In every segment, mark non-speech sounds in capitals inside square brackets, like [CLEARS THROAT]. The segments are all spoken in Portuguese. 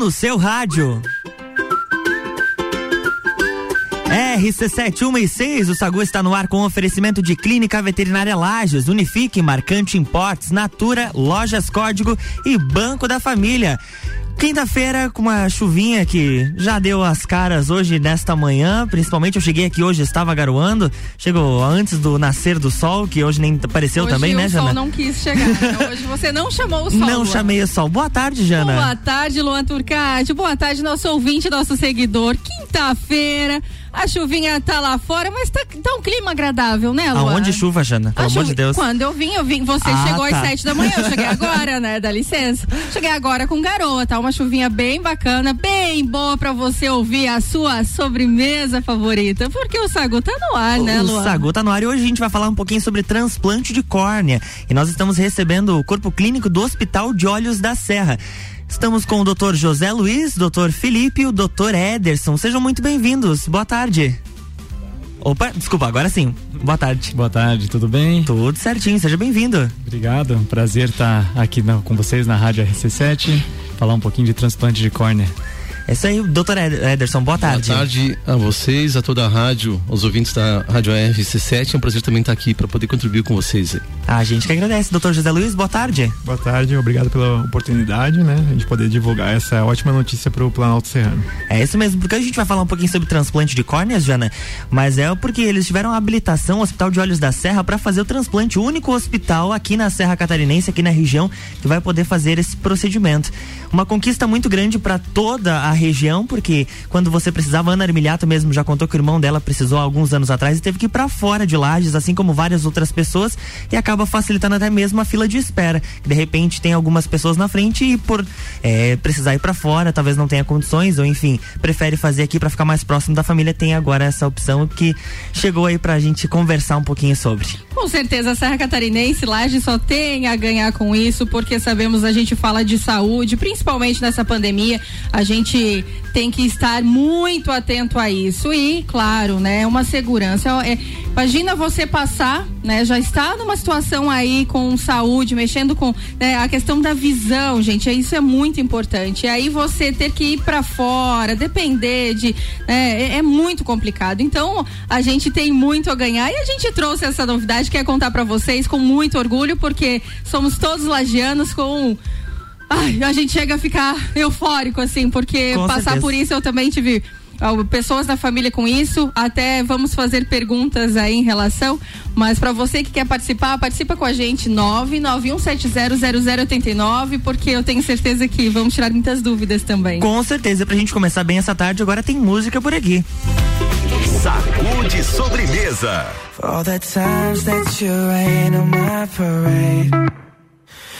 no seu rádio. RC716, o Sagu está no ar com oferecimento de Clínica Veterinária Lages, Unifique, Marcante Importes, Natura, Lojas Código e Banco da Família. Quinta-feira com uma chuvinha que já deu as caras hoje nesta manhã, principalmente eu cheguei aqui hoje estava garoando, chegou antes do nascer do sol, que hoje nem apareceu hoje também, né, Jana? o sol não quis chegar. Então [LAUGHS] hoje você não chamou o sol. Não Luan. chamei o sol. Boa tarde, Jana. Boa tarde, Luan Turcati. Boa tarde, nosso ouvinte, nosso seguidor. Quinta-feira, a chuvinha tá lá fora, mas tá, tá um clima agradável, né, Luan? Aonde chuva, Jana? Pelo amor de Deus. Quando eu vim, eu vim. Você ah, chegou tá. às sete da manhã, eu cheguei [LAUGHS] agora, né? Dá licença. Cheguei agora com garoa, tá? Uma chuvinha bem bacana, bem boa pra você ouvir a sua sobremesa favorita. Porque o Sagu tá no ar, né, Luan? O Sagu tá no ar e hoje a gente vai falar um pouquinho sobre transplante de córnea. E nós estamos recebendo o corpo clínico do Hospital de Olhos da Serra. Estamos com o Dr. José Luiz, Dr. Felipe e o Dr. Ederson. Sejam muito bem-vindos. Boa tarde. Opa, desculpa, agora sim. Boa tarde. Boa tarde, tudo bem? Tudo certinho, seja bem-vindo. Obrigado, prazer estar aqui com vocês na Rádio RC7, falar um pouquinho de transplante de córnea. É isso aí, doutor Ederson, boa tarde. Boa tarde a vocês, a toda a rádio, aos ouvintes da Rádio RC7. É um prazer também estar aqui para poder contribuir com vocês. A gente que agradece. Doutor José Luiz, boa tarde. Boa tarde, obrigado pela oportunidade, né? A gente poder divulgar essa ótima notícia para o Planalto Serrano. É isso mesmo, porque a gente vai falar um pouquinho sobre transplante de córneas, Jana, mas é porque eles tiveram a habilitação, o Hospital de Olhos da Serra, para fazer o transplante, o único hospital aqui na Serra Catarinense, aqui na região, que vai poder fazer esse procedimento. Uma conquista muito grande para toda a região, porque quando você precisava, Ana Armiliato mesmo já contou que o irmão dela precisou há alguns anos atrás e teve que ir para fora de Lages, assim como várias outras pessoas, e acaba facilitando até mesmo a fila de espera. De repente tem algumas pessoas na frente e por é, precisar ir para fora, talvez não tenha condições, ou enfim, prefere fazer aqui para ficar mais próximo da família, tem agora essa opção que chegou aí pra gente conversar um pouquinho sobre. Com certeza, a Serra Catarinense, Lages só tem a ganhar com isso, porque sabemos a gente fala de saúde, principalmente nessa pandemia, a gente tem que estar muito atento a isso e, claro, né, uma segurança. É, imagina você passar, né, já está numa situação aí com saúde, mexendo com né, a questão da visão, gente, é, isso é muito importante. E aí você ter que ir para fora, depender de, né, é, é muito complicado. Então, a gente tem muito a ganhar e a gente trouxe essa novidade que é contar para vocês com muito orgulho, porque somos todos lagianos com Ai, a gente chega a ficar eufórico, assim, porque com passar certeza. por isso eu também tive pessoas da família com isso, até vamos fazer perguntas aí em relação, mas para você que quer participar, participa com a gente 991700089, porque eu tenho certeza que vamos tirar muitas dúvidas também. Com certeza, pra gente começar bem essa tarde, agora tem música por aqui. Sacude sobremesa. For all the times that you rain on my parade.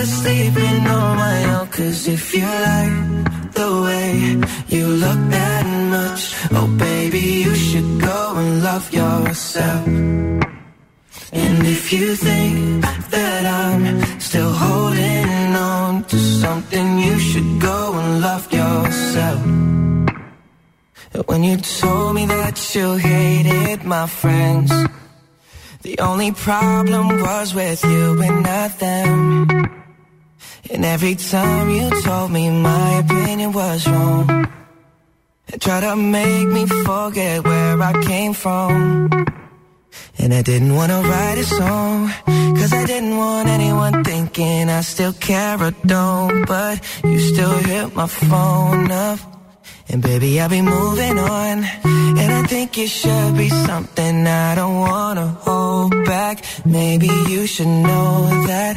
Better sleeping on my own Cause if you like the way you look that much Oh baby, you should go and love yourself. And if you think that I'm still holding on to something You should go and love yourself. When you told me that you hated my friends the only problem was with you and not them. And every time you told me my opinion was wrong, and tried to make me forget where I came from. And I didn't wanna write a song, cause I didn't want anyone thinking I still care or don't. But you still hit my phone up And baby, I'll be moving on. And I think it should be something I don't wanna hold back. Maybe you should know that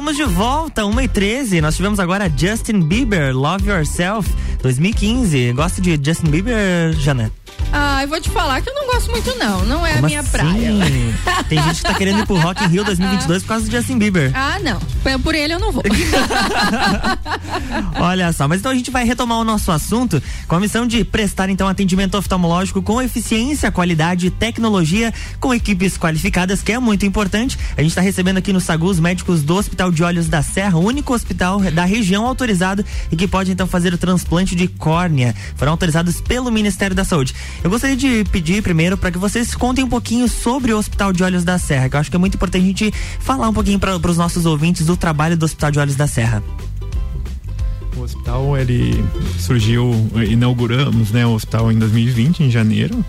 Estamos de volta, 1 e 13 Nós tivemos agora Justin Bieber, Love Yourself, 2015. Gosta de Justin Bieber, Janet? Ah, eu vou te falar que eu não gosto muito não, não é Como a minha assim? praia. Tem gente que tá querendo ir pro Rock in Rio 2022 [LAUGHS] por causa do Justin Bieber. Ah, não. Por- ele eu não vou. [LAUGHS] Olha só, mas então a gente vai retomar o nosso assunto com a missão de prestar então atendimento oftalmológico com eficiência, qualidade e tecnologia com equipes qualificadas, que é muito importante. A gente está recebendo aqui no Sagu os médicos do Hospital de Olhos da Serra, o único hospital da região autorizado e que pode então fazer o transplante de córnea. Foram autorizados pelo Ministério da Saúde. Eu gostaria de pedir primeiro para que vocês contem um pouquinho sobre o Hospital de Olhos da Serra, que eu acho que é muito importante a gente falar um pouquinho para os nossos ouvintes do trabalho do Hospital de Olhos da Serra. O hospital ele surgiu, inauguramos né, o hospital em 2020, em janeiro,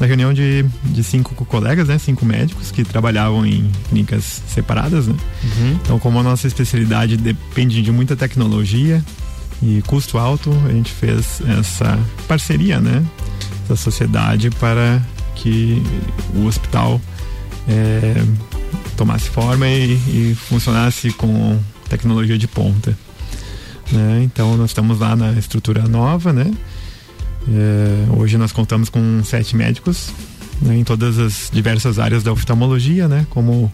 na reunião de, de cinco colegas, né, cinco médicos que trabalhavam em clínicas separadas. Né? Então, como a nossa especialidade depende de muita tecnologia e custo alto, a gente fez essa parceria, né, essa sociedade para que o hospital eh, tomasse forma e, e funcionasse com tecnologia de ponta né? Então nós estamos lá na estrutura nova, né? É, hoje nós contamos com sete médicos né, em todas as diversas áreas da oftalmologia, né? Como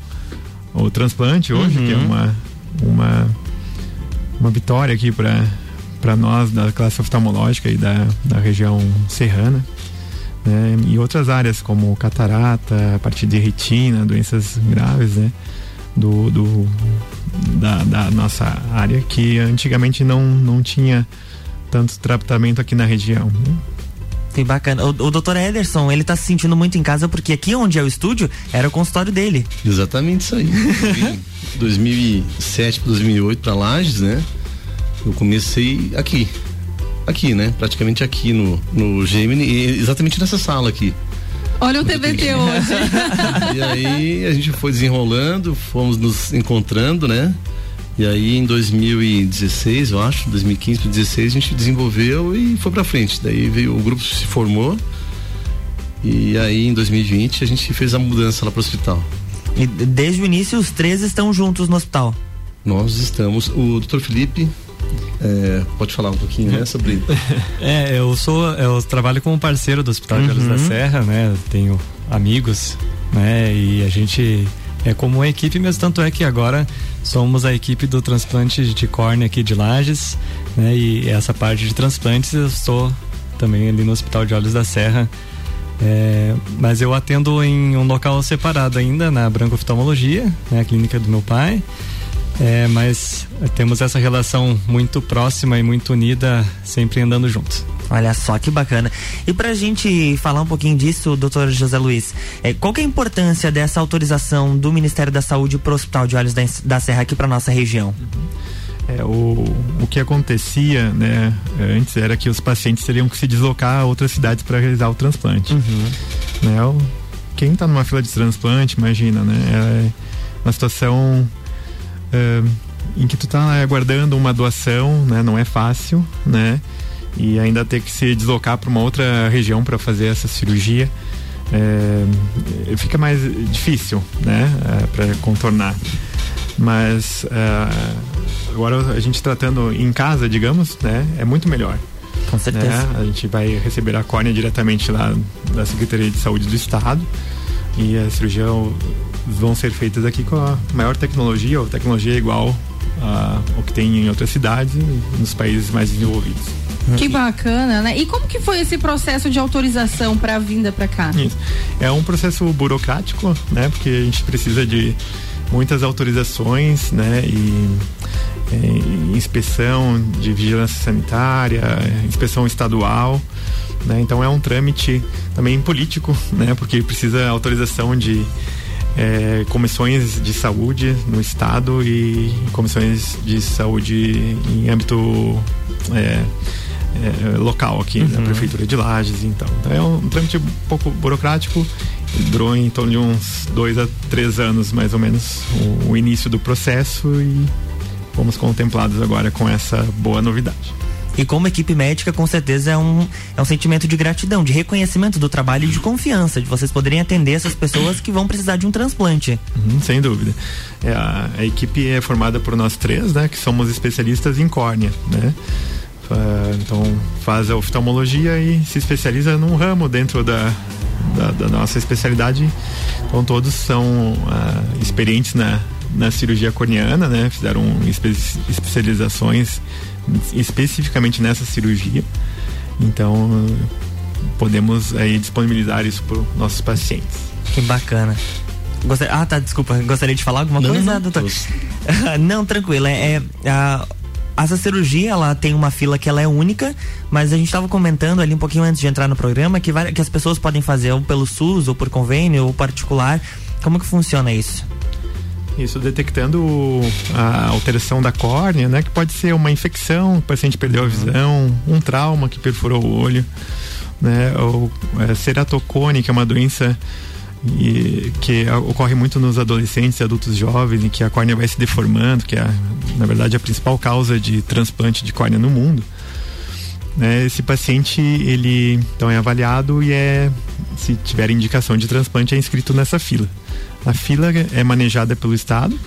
o transplante hoje, Uhum. que é uma uma uma vitória aqui para para nós da classe oftalmológica e da, da região serrana. Né? E outras áreas como catarata, a partir de retina, doenças graves, né? Do, do, da, da nossa área que antigamente não, não tinha tanto tratamento aqui na região. né? Que bacana. O, o doutor Ederson, ele tá se sentindo muito em casa porque aqui onde é o estúdio era o consultório dele. Exatamente isso aí. Eu [LAUGHS] vim em 2007 para 2008 para Lages, né? Eu comecei aqui. Aqui, né? Praticamente aqui no, no Gemini, exatamente nessa sala aqui. Olha o TBT hoje. [LAUGHS] E aí a gente foi desenrolando, fomos nos encontrando, né? E aí em 2016, eu acho, 2015 para 2016, a gente desenvolveu e foi pra frente. Daí veio, o grupo se formou. E aí em 2020 a gente fez a mudança lá pro hospital. E desde o início os três estão juntos no hospital. Nós estamos, o Dr. Felipe, é, pode falar um pouquinho, né, sobre [LAUGHS] É, eu sou, eu trabalho como parceiro do Hospital de Olhos da Serra, né? Tenho amigos, né? E a gente é como uma equipe mesmo, tanto é que agora somos a equipe do transplante de córnea aqui de Lages, né? E essa parte de transplantes eu estou também ali no Hospital de Olhos da Serra, É, mas eu atendo em um local separado ainda, na Branco Oftalmologia, né, a clínica do meu pai. É, mas temos essa relação muito próxima e muito unida, sempre andando juntos. Olha só que bacana. E pra gente falar um pouquinho disso, doutor José Luiz, é, qual que é a importância dessa autorização do Ministério da Saúde para o Hospital de Olhos da, da Serra aqui para nossa região? É, o, o que acontecia né, antes era que os pacientes teriam que se deslocar a outras cidades para realizar o transplante. Uhum. Né, o, quem está numa fila de transplante, imagina, né? É uma situação em que tu está aguardando uma doação, né? Não é fácil, né? e ainda ter que se deslocar para uma outra região para fazer essa cirurgia é, fica mais difícil, né, é, para contornar. Mas é, agora a gente tratando em casa, digamos, né, é muito melhor. Com certeza. Né? A gente vai receber a córnea diretamente lá da Secretaria de Saúde do Estado e a cirurgia vão ser feitas aqui com a maior tecnologia, ou tecnologia igual ao que tem em outras cidades nos países mais desenvolvidos. Que bacana, né? E como que foi esse processo de autorização para a vinda para cá? Isso. É um processo burocrático, né? Porque a gente precisa de muitas autorizações, né? E é, inspeção de vigilância sanitária, inspeção estadual, né? Então é um trâmite também político, né? Porque precisa autorização de é, comissões de saúde no estado e comissões de saúde em âmbito é, é, local aqui, uhum. na prefeitura de Lages, então. então. É um trâmite um pouco burocrático, durou em torno de uns dois a três anos, mais ou menos, o, o início do processo e fomos contemplados agora com essa boa novidade. E como equipe médica, com certeza é um, é um sentimento de gratidão, de reconhecimento do trabalho e de confiança, de vocês poderem atender essas pessoas que vão precisar de um transplante. Uhum, sem dúvida. É, a, a, equipe é formada por nós três, né, que somos especialistas em córnea, né? então faz a oftalmologia e se especializa num ramo dentro da, da, da nossa especialidade. Então todos são uh, experientes na, na cirurgia corneana, né? Fizeram espe especializações especificamente nessa cirurgia. Então podemos aí disponibilizar isso para nossos pacientes. Que bacana. Gostaria... Ah, tá, desculpa. Gostaria de falar alguma não, coisa, não, doutor? [LAUGHS] não, tranquilo. É, é a essa cirurgia, ela tem uma fila que ela é única, mas a gente estava comentando ali um pouquinho antes de entrar no programa que, vai, que as pessoas podem fazer ou pelo SUS, ou por convênio, ou particular. Como que funciona isso? Isso, detectando a alteração da córnea, né? Que pode ser uma infecção, o paciente perdeu a visão, um trauma que perfurou o olho, né? Ou é, ceratocone, que é uma doença e que ocorre muito nos adolescentes e adultos jovens, em que a córnea vai se deformando, que é, na verdade, a principal causa de transplante de córnea no mundo. Né, esse paciente, ele então é avaliado e é, se tiver indicação de transplante, é inscrito nessa fila. A fila é manejada pelo Estado,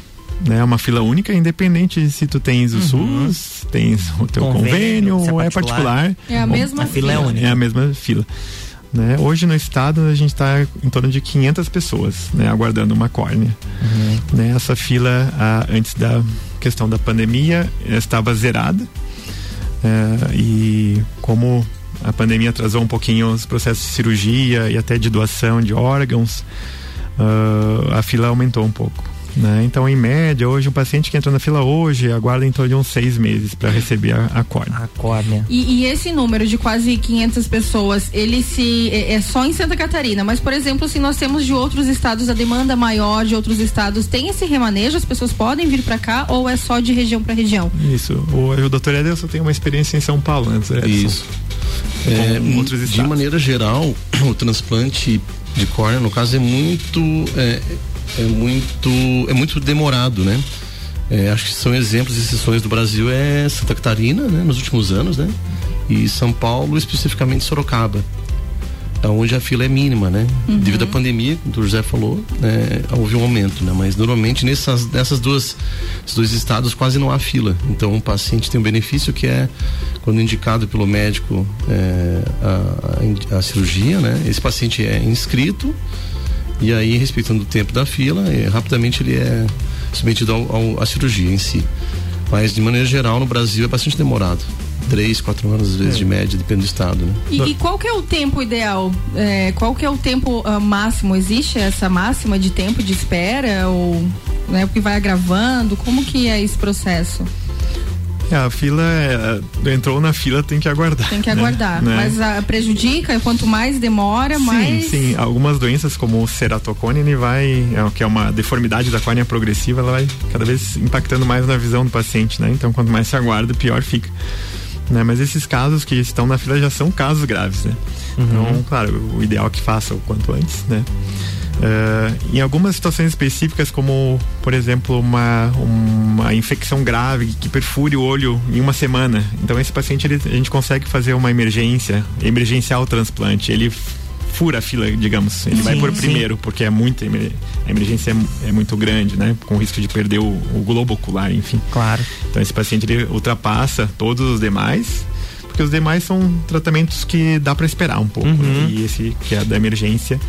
né? É uma fila única, independente se tu tens o uhum. SUS, tens o teu convênio, convênio ou é particular. É a mesma a fila. É, única. é a mesma fila. Né? Hoje no estado a gente está em torno de 500 pessoas né, aguardando uma córnea. Uhum. Né? Essa fila, a, antes da questão da pandemia, estava zerada. É, e como a pandemia atrasou um pouquinho os processos de cirurgia e até de doação de órgãos, uh, a fila aumentou um pouco. Né? Então, em média, hoje, um paciente que entra na fila hoje aguarda em torno de uns seis meses para receber a, a córnea. A córnea. E, e, esse número de quase 500 pessoas, ele se é, é, só em Santa Catarina, mas, por exemplo, se nós temos de outros estados a demanda maior de outros estados, tem esse remanejo? As pessoas podem vir para cá ou é só de região para região? Isso. O, o doutor Edelson tem uma experiência em São Paulo antes, né, Isso. É, de maneira geral, [CLEARS THROAT] o transplante de córnea, no caso, é muito. É, é muito é muito demorado, né? É, acho que são exemplos exceções do Brasil é Santa Catarina, né, nos últimos anos, né? E São Paulo, especificamente Sorocaba, onde a fila é mínima, né? Uhum. Devido à pandemia, como o José falou, né, houve um aumento, né? Mas normalmente nessas, nessas duas, dois estados quase não há fila. Então o paciente tem um benefício que é quando indicado pelo médico é, a, a, a cirurgia, né? Esse paciente é inscrito e aí, respeitando o tempo da fila, é, rapidamente ele é submetido ao, ao, à cirurgia em si. Mas, de maneira geral, no Brasil é bastante demorado. Três, quatro anos, às vezes, é. de média, depende do estado. Né? E, e, qual que é o tempo ideal? É, qual que é o tempo uh, máximo? Existe essa máxima de tempo de espera? Ou né, porque vai agravando? Como que é esse processo? É, a fila é, entrou na fila tem que aguardar. Tem que aguardar, né? mas a, prejudica quanto mais demora, sim, mais. Sim, sim. Algumas doenças como o ceratocone, ele vai, é, que é uma deformidade da córnea progressiva, ela vai cada vez impactando mais na visão do paciente, né? Então quanto mais se aguarda, pior fica. Né? Mas esses casos que estão na fila já são casos graves, né? Uhum. Então, claro, o ideal é que faça o quanto antes, né? Uh, em algumas situações específicas, como por exemplo uma, uma infecção grave que perfure o olho em uma semana, então esse paciente ele, a gente consegue fazer uma emergência, emergencial o transplante. Ele fura a fila, digamos. Ele sim, vai por sim. primeiro, porque é muito a emergência é, é, muito grande, né? Com risco de perder o, o globo ocular, enfim. Claro. Então esse paciente ele ultrapassa todos os demais porque os demais são tratamentos que dá para esperar um pouco. Uhum. Né? E esse que é da emergência,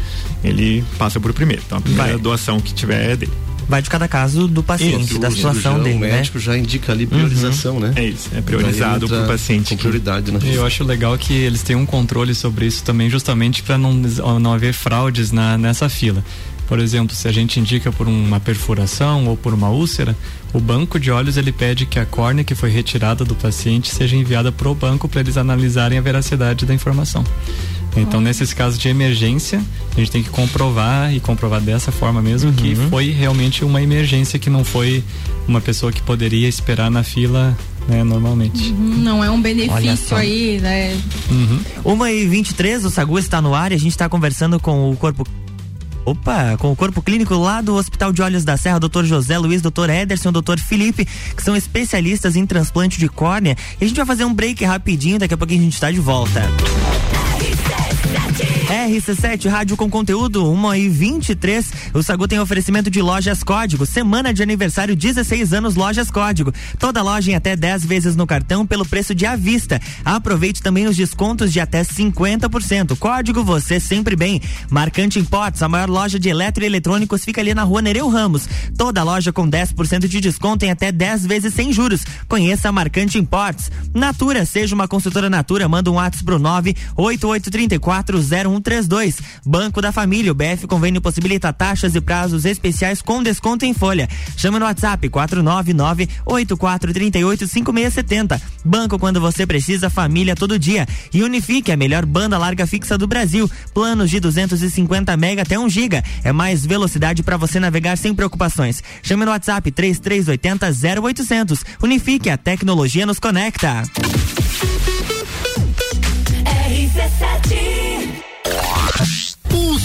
ele passa por primeiro. Então a primeira Vai. doação que tiver é dele vai de cada caso do paciente, isso, da situação dele. O né? médico né? já indica ali priorização, uhum. né? É isso, é priorizado para o paciente. Com prioridade, né? Eu acho legal que eles têm um controle sobre isso também, justamente para não, não haver fraudes na, nessa fila. Por exemplo, se a gente indica por uma perfuração ou por uma úlcera, o banco de olhos ele pede que a córnea que foi retirada do paciente seja enviada para o banco para eles analisarem a veracidade da informação. Então, nesses casos de emergência, a gente tem que comprovar e comprovar dessa forma mesmo uhum. que foi realmente uma emergência, que não foi uma pessoa que poderia esperar na fila né, normalmente. Uhum, não é um benefício aí, né? Uhum. Uma e 23 o Sagu está no ar e a gente está conversando com o corpo Opa, com o corpo clínico lá do Hospital de Olhos da Serra, doutor José Luiz, doutor Ederson, doutor Felipe, que são especialistas em transplante de córnea. E a gente vai fazer um break rapidinho, daqui a pouquinho a gente está de volta. RC7 Rádio com conteúdo 1 e 23. O Sagu tem oferecimento de lojas Código. Semana de aniversário 16 anos Lojas Código. Toda loja em até 10 vezes no cartão pelo preço de à vista. Aproveite também os descontos de até 50%. Código você sempre bem. Marcante Imports, a maior loja de eletroeletrônicos fica ali na Rua Nereu Ramos. Toda loja com 10% de desconto em até 10 vezes sem juros. Conheça a Marcante Imports. Natura, seja uma consultora Natura, manda um WhatsApp pro 9883401 3132. Banco da Família, o BF Convênio possibilita taxas e prazos especiais com desconto em folha. Chama no WhatsApp 499 8438 5670. Banco quando você precisa, família todo dia. E Unifique, a melhor banda larga fixa do Brasil. Planos de 250 mega até 1 giga. É mais velocidade para você navegar sem preocupações. Chame no WhatsApp 3380 0800. Unifique, a tecnologia nos conecta. RC7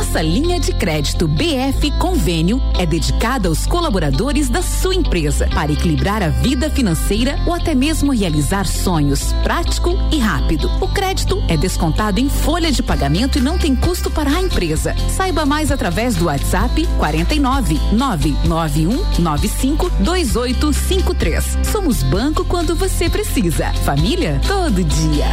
Nossa linha de crédito BF Convênio é dedicada aos colaboradores da sua empresa para equilibrar a vida financeira ou até mesmo realizar sonhos, prático e rápido. O crédito é descontado em folha de pagamento e não tem custo para a empresa. Saiba mais através do WhatsApp 49 991 95 2853. Somos banco quando você precisa. Família todo dia.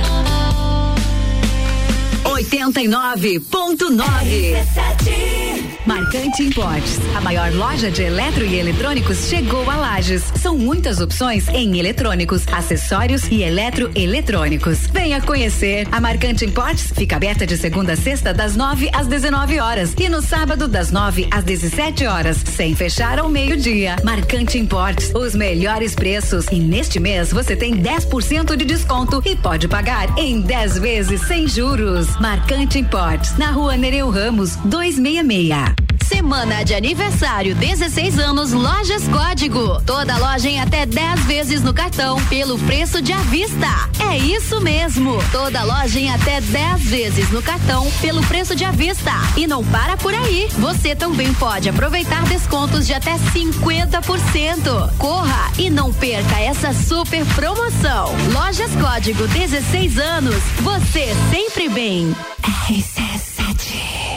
89.9. Marcante Importes, a maior loja de eletro e eletrônicos chegou a Lages. São muitas opções em eletrônicos, acessórios e eletroeletrônicos. Venha conhecer. A Marcante Importes fica aberta de segunda a sexta das 9 às 19 horas e no sábado das 9 às 17 horas, sem fechar ao meio-dia. Marcante Importes, os melhores preços e neste mês você tem 10% de desconto e pode pagar em 10 vezes sem juros. Marcante Importes, na rua Nereu Ramos, 266. Semana de aniversário, 16 anos, Lojas Código. Toda loja em até 10 vezes no cartão, pelo preço de à vista. É isso mesmo. Toda loja em até 10 vezes no cartão, pelo preço de à vista. E não para por aí. Você também pode aproveitar descontos de até 50%. Corra e não perca essa super promoção. Lojas Código 16 anos. Você sempre bem. RC7 uma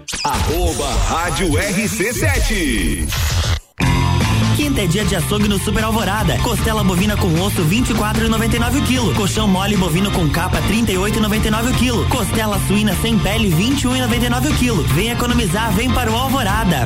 Arroba Rádio RC7. Quinta é dia de açougue no Super Alvorada. Costela bovina com osso 24,99 o quilo. Colchão mole bovino com capa 38,99 o quilo. Costela suína sem pele 21,99 o quilo. Vem economizar, vem para o Alvorada.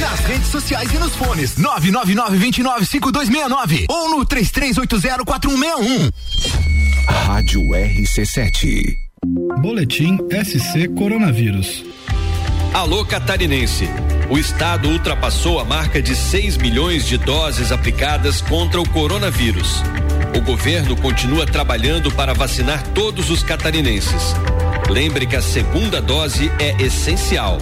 Nas redes sociais e nos fones 999-295269 ou no 33804161. Rádio RC7. Boletim SC Coronavírus. Alô Catarinense. O estado ultrapassou a marca de 6 milhões de doses aplicadas contra o coronavírus. O governo continua trabalhando para vacinar todos os catarinenses. Lembre que a segunda dose é essencial.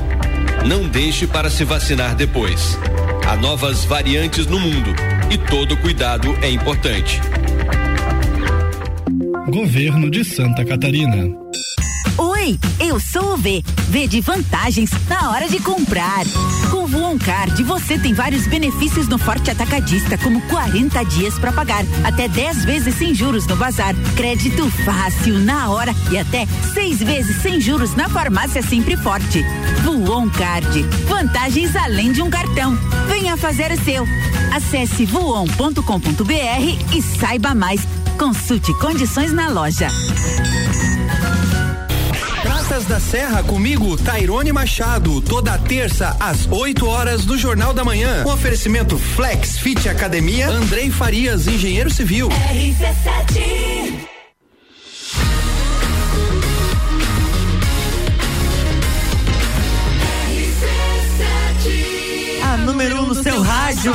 Não deixe para se vacinar depois. Há novas variantes no mundo e todo cuidado é importante. Governo de Santa Catarina. Oi, eu sou o V. V de vantagens na hora de comprar. Com o Voon Card, você tem vários benefícios no Forte Atacadista, como 40 dias para pagar, até 10 vezes sem juros no bazar, crédito fácil na hora e até seis vezes sem juros na farmácia Sempre Forte. Voon Card, vantagens além de um cartão. Venha fazer o seu. Acesse voon.com.br e saiba mais. Consulte condições na loja. Praças da Serra comigo, Tairone Machado, toda terça às 8 horas do Jornal da Manhã. Um oferecimento Flex Fit Academia, Andrei Farias, engenheiro civil. RC7. A número 1 um no seu rádio.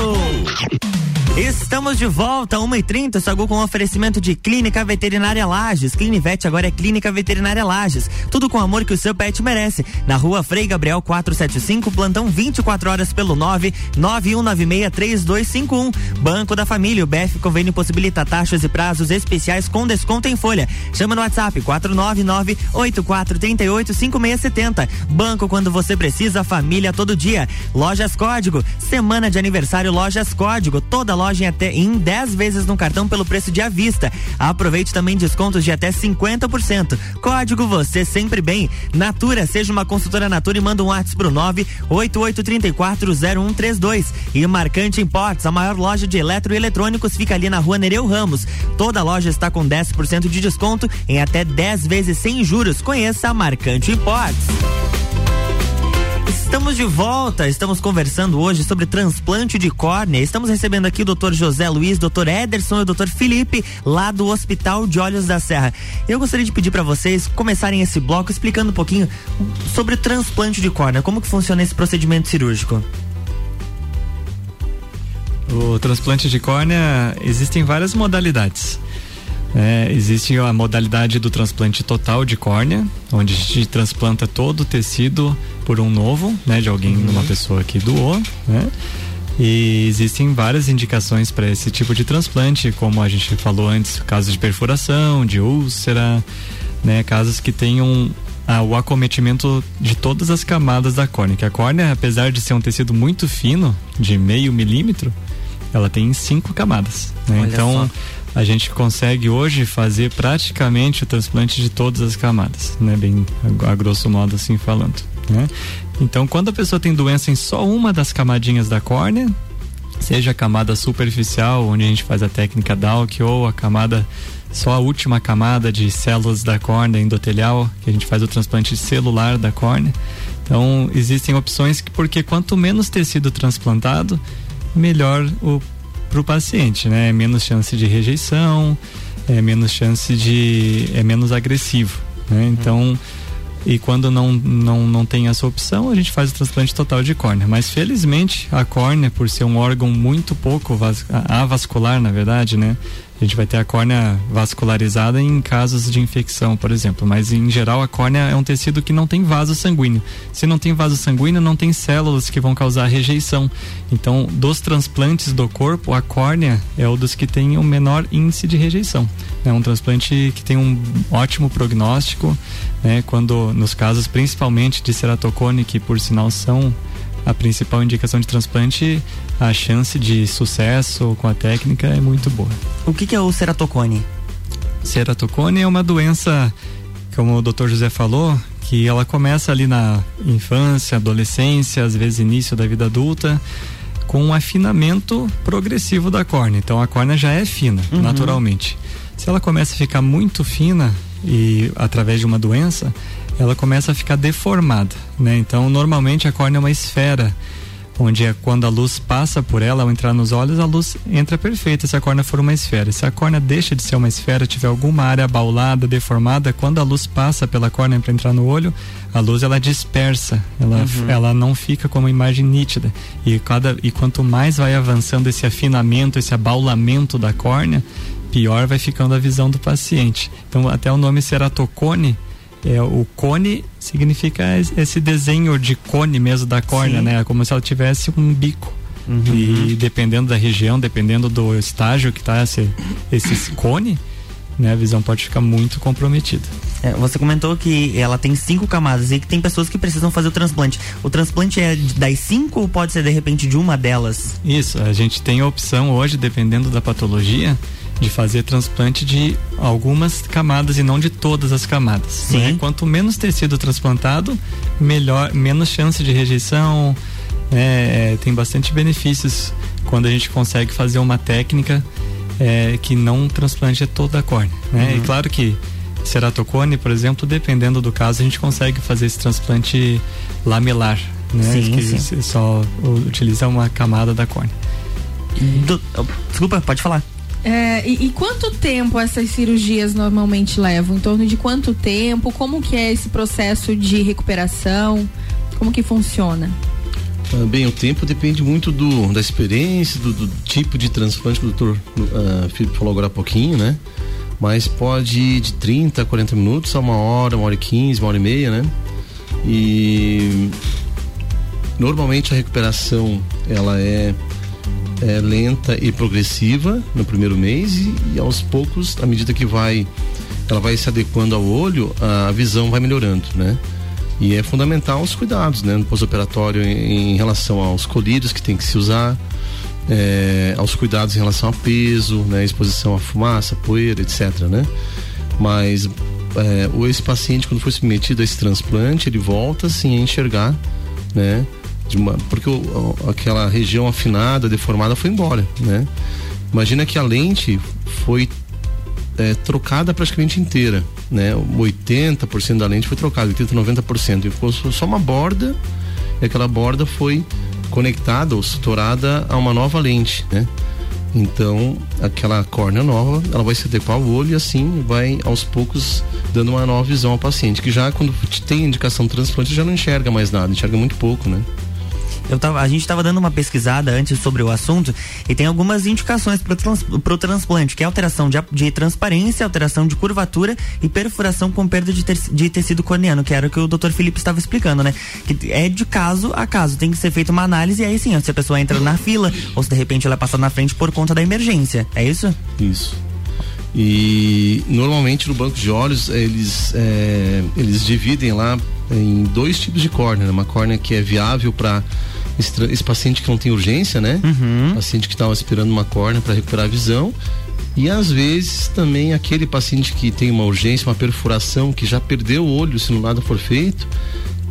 Estamos de volta, 1h30, Sagu com oferecimento de Clínica Veterinária Lages. Clinivete agora é Clínica Veterinária Lages. Tudo com o amor que o seu pet merece. Na rua Frei Gabriel 475, plantão 24 horas pelo 991963251. Banco da Família, o BF Convênio possibilita taxas e prazos especiais com desconto em folha. Chama no WhatsApp 499-8438-5670. Banco quando você precisa, família todo dia. Lojas Código, semana de aniversário Lojas Código. Toda loja loja em até em 10 vezes no cartão pelo preço de à vista. Aproveite também descontos de até 50%. Código você sempre bem. Natura, seja uma consultora Natura e manda um WhatsApp pro 988340132. E Marcante Imports, a maior loja de eletro e eletrônicos fica ali na rua Nereu Ramos. Toda loja está com 10% de desconto em até 10 vezes sem juros. Conheça a Marcante Imports. Estamos de volta, estamos conversando hoje sobre transplante de córnea. Estamos recebendo aqui o Dr. José Luiz, Dr. Ederson e o Dr. Felipe, lá do Hospital de Olhos da Serra. Eu gostaria de pedir para vocês começarem esse bloco explicando um pouquinho sobre o transplante de córnea, como que funciona esse procedimento cirúrgico. O transplante de córnea existem várias modalidades. É, existe a modalidade do transplante total de córnea, onde a gente transplanta todo o tecido por um novo, né, de alguém, uhum. uma pessoa que doou, né? E existem várias indicações para esse tipo de transplante, como a gente falou antes, casos de perfuração, de úlcera, né, casos que tenham ah, o acometimento de todas as camadas da córnea. Que a córnea, apesar de ser um tecido muito fino, de meio milímetro, ela tem cinco camadas. Né? Então só a gente consegue hoje fazer praticamente o transplante de todas as camadas, né? Bem a, grosso modo assim falando, né? Então, quando a pessoa tem doença em só uma das camadinhas da córnea, seja a camada superficial, onde a gente faz a técnica Dalk, ou a camada só a última camada de células da córnea endotelial, que a gente faz o transplante celular da córnea. Então, existem opções que porque quanto menos tecido transplantado, melhor o para o paciente, né? É menos chance de rejeição, é menos chance de. é menos agressivo, né? Então. E quando não, não, não tem essa opção, a gente faz o transplante total de córnea. Mas felizmente a córnea, por ser um órgão muito pouco vas avascular, na verdade, né? A gente vai ter a córnea vascularizada em casos de infecção, por exemplo. Mas em geral a córnea é um tecido que não tem vaso sanguíneo. Se não tem vaso sanguíneo, não tem células que vão causar rejeição. Então, dos transplantes do corpo, a córnea é o dos que tem o menor índice de rejeição. É um transplante que tem um ótimo prognóstico, né? Quando nos casos principalmente de ceratocone, que por sinal são a principal indicação de transplante, a chance de sucesso com a técnica é muito boa. O que, que é o ceratocone? Ceratocone é uma doença, como o Dr. José falou, que ela começa ali na infância, adolescência, às vezes início da vida adulta, com um afinamento progressivo da córnea. Então a córnea já é fina, uhum. naturalmente. Se ela começa a ficar muito fina e através de uma doença, ela começa a ficar deformada, né? Então, normalmente a córnea é uma esfera, onde é quando a luz passa por ela ao entrar nos olhos, a luz entra perfeita se a córnea for uma esfera. Se a córnea deixa de ser uma esfera, tiver alguma área abaulada, deformada, quando a luz passa pela córnea para entrar no olho, a luz ela dispersa, ela, uhum. ela não fica com uma imagem nítida. E cada e quanto mais vai avançando esse afinamento, esse abaulamento da córnea, pior vai ficando a visão do paciente. Então, até o nome ceratocone é, o cone significa esse desenho de cone mesmo da córnea, Sim. né? Como se ela tivesse um bico. Uhum. E dependendo da região, dependendo do estágio que está esse, esse cone, né, a visão pode ficar muito comprometida. É, você comentou que ela tem cinco camadas e que tem pessoas que precisam fazer o transplante. O transplante é das cinco ou pode ser de repente de uma delas? Isso, a gente tem a opção hoje, dependendo da patologia, de fazer transplante de algumas camadas e não de todas as camadas. Sim. Né? Quanto menos tecido transplantado, melhor, menos chance de rejeição. Né? É, tem bastante benefícios quando a gente consegue fazer uma técnica é, que não transplante toda a córnea. Né? Uhum. E claro que ceratocone, por exemplo, dependendo do caso, a gente consegue fazer esse transplante lamelar, né? Sim, que sim. só utiliza uma camada da córnea. Do, desculpa, pode falar. É, e, e, quanto tempo essas cirurgias normalmente levam? Em torno de quanto tempo? Como que é esse processo de recuperação? Como que funciona? Ah, bem, o tempo depende muito do, da experiência, do, do tipo de transplante que o doutor uh, Felipe falou agora há pouquinho, né? Mas pode ir de 30 a 40 minutos a uma hora, uma hora e 15, uma hora e meia, né? E normalmente a recuperação ela é é, lenta e progressiva no primeiro mês e, e, aos poucos, à medida que vai ela vai se adequando ao olho, a visão vai melhorando, né? E é fundamental os cuidados, né, no pós-operatório em, em, relação aos colírios que tem que se usar, é, aos cuidados em relação a peso, né, exposição à fumaça, poeira, etc. Né? Mas é, esse paciente, quando foi submetido a esse transplante, ele volta sim a enxergar, né? Uma, porque o, aquela região afinada, deformada, foi embora, né? Imagina que a lente foi é, trocada praticamente inteira, né? 80% da lente foi trocada, 80, 90%. E ficou só uma borda, e aquela borda foi conectada ou suturada a uma nova lente, né? Então, aquela córnea nova, ela vai se adequar ao olho e assim vai aos poucos dando uma nova visão ao paciente, que já quando tem indicação de transplante já não enxerga mais nada, enxerga muito pouco, né? Eu tava, a gente estava dando uma pesquisada antes sobre o assunto e tem algumas indicações para trans, o transplante, que é alteração de, de, transparência, alteração de curvatura e perfuração com perda de, ter, de tecido corneano, que era o que o Dr. Felipe estava explicando, né? Que é de caso a caso, tem que ser feita uma análise e aí sim, se a pessoa entra na fila ou se de repente ela passar na frente por conta da emergência. É isso? Isso. E normalmente no banco de olhos eles, é, eles dividem lá em dois tipos de córnea, né? uma córnea que é viável para esse, paciente que não tem urgência, né? Uhum. Paciente que estava esperando uma córnea para recuperar a visão. E às vezes também aquele paciente que tem uma urgência, uma perfuração, que já perdeu o olho se não nada for feito,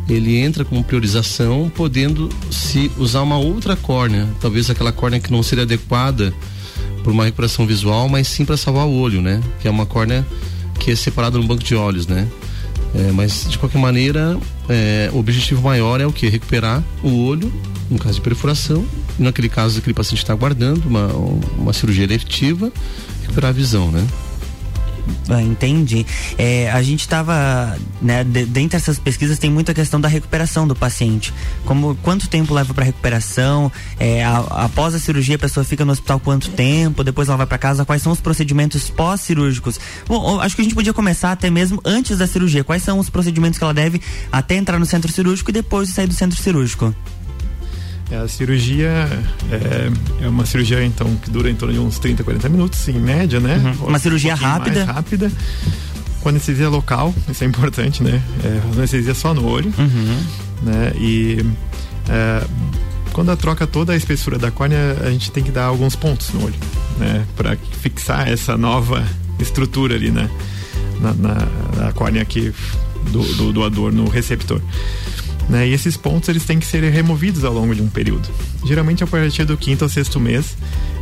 ele entra com priorização, podendo se usar uma outra córnea, talvez aquela córnea que não seria adequada por uma recuperação visual, mas sim para salvar o olho, né? Que é uma córnea que é separada no banco de olhos, né? É, mas de qualquer maneira, é, o objetivo maior é o que? Recuperar o olho, no caso de perfuração, e naquele caso aquele paciente está aguardando uma, uma cirurgia eletiva, recuperar a visão, né? Ah, entendi. É, a gente estava, né, de, dentre essas pesquisas tem muita questão da recuperação do paciente. Como quanto tempo leva para recuperação? É, a, após a cirurgia a pessoa fica no hospital quanto tempo? Depois ela vai para casa? Quais são os procedimentos pós-cirúrgicos? Bom, acho que a gente podia começar até mesmo antes da cirurgia. Quais são os procedimentos que ela deve até entrar no centro cirúrgico e depois de sair do centro cirúrgico? É, a cirurgia é, é, uma cirurgia então que dura em torno de uns 30, 40 minutos em média, né? Uhum. Uma cirurgia um rápida. rápida. Com anestesia local, isso é importante, né? É, anestesia só no olho, uhum. né? E é, quando a troca toda a espessura da córnea, a gente tem que dar alguns pontos no olho, né? Para fixar essa nova estrutura ali, né? Na, na, na córnea aqui do, do doador no receptor. Né? E esses pontos eles têm que ser removidos ao longo de um período. Geralmente a partir do quinto ao sexto mês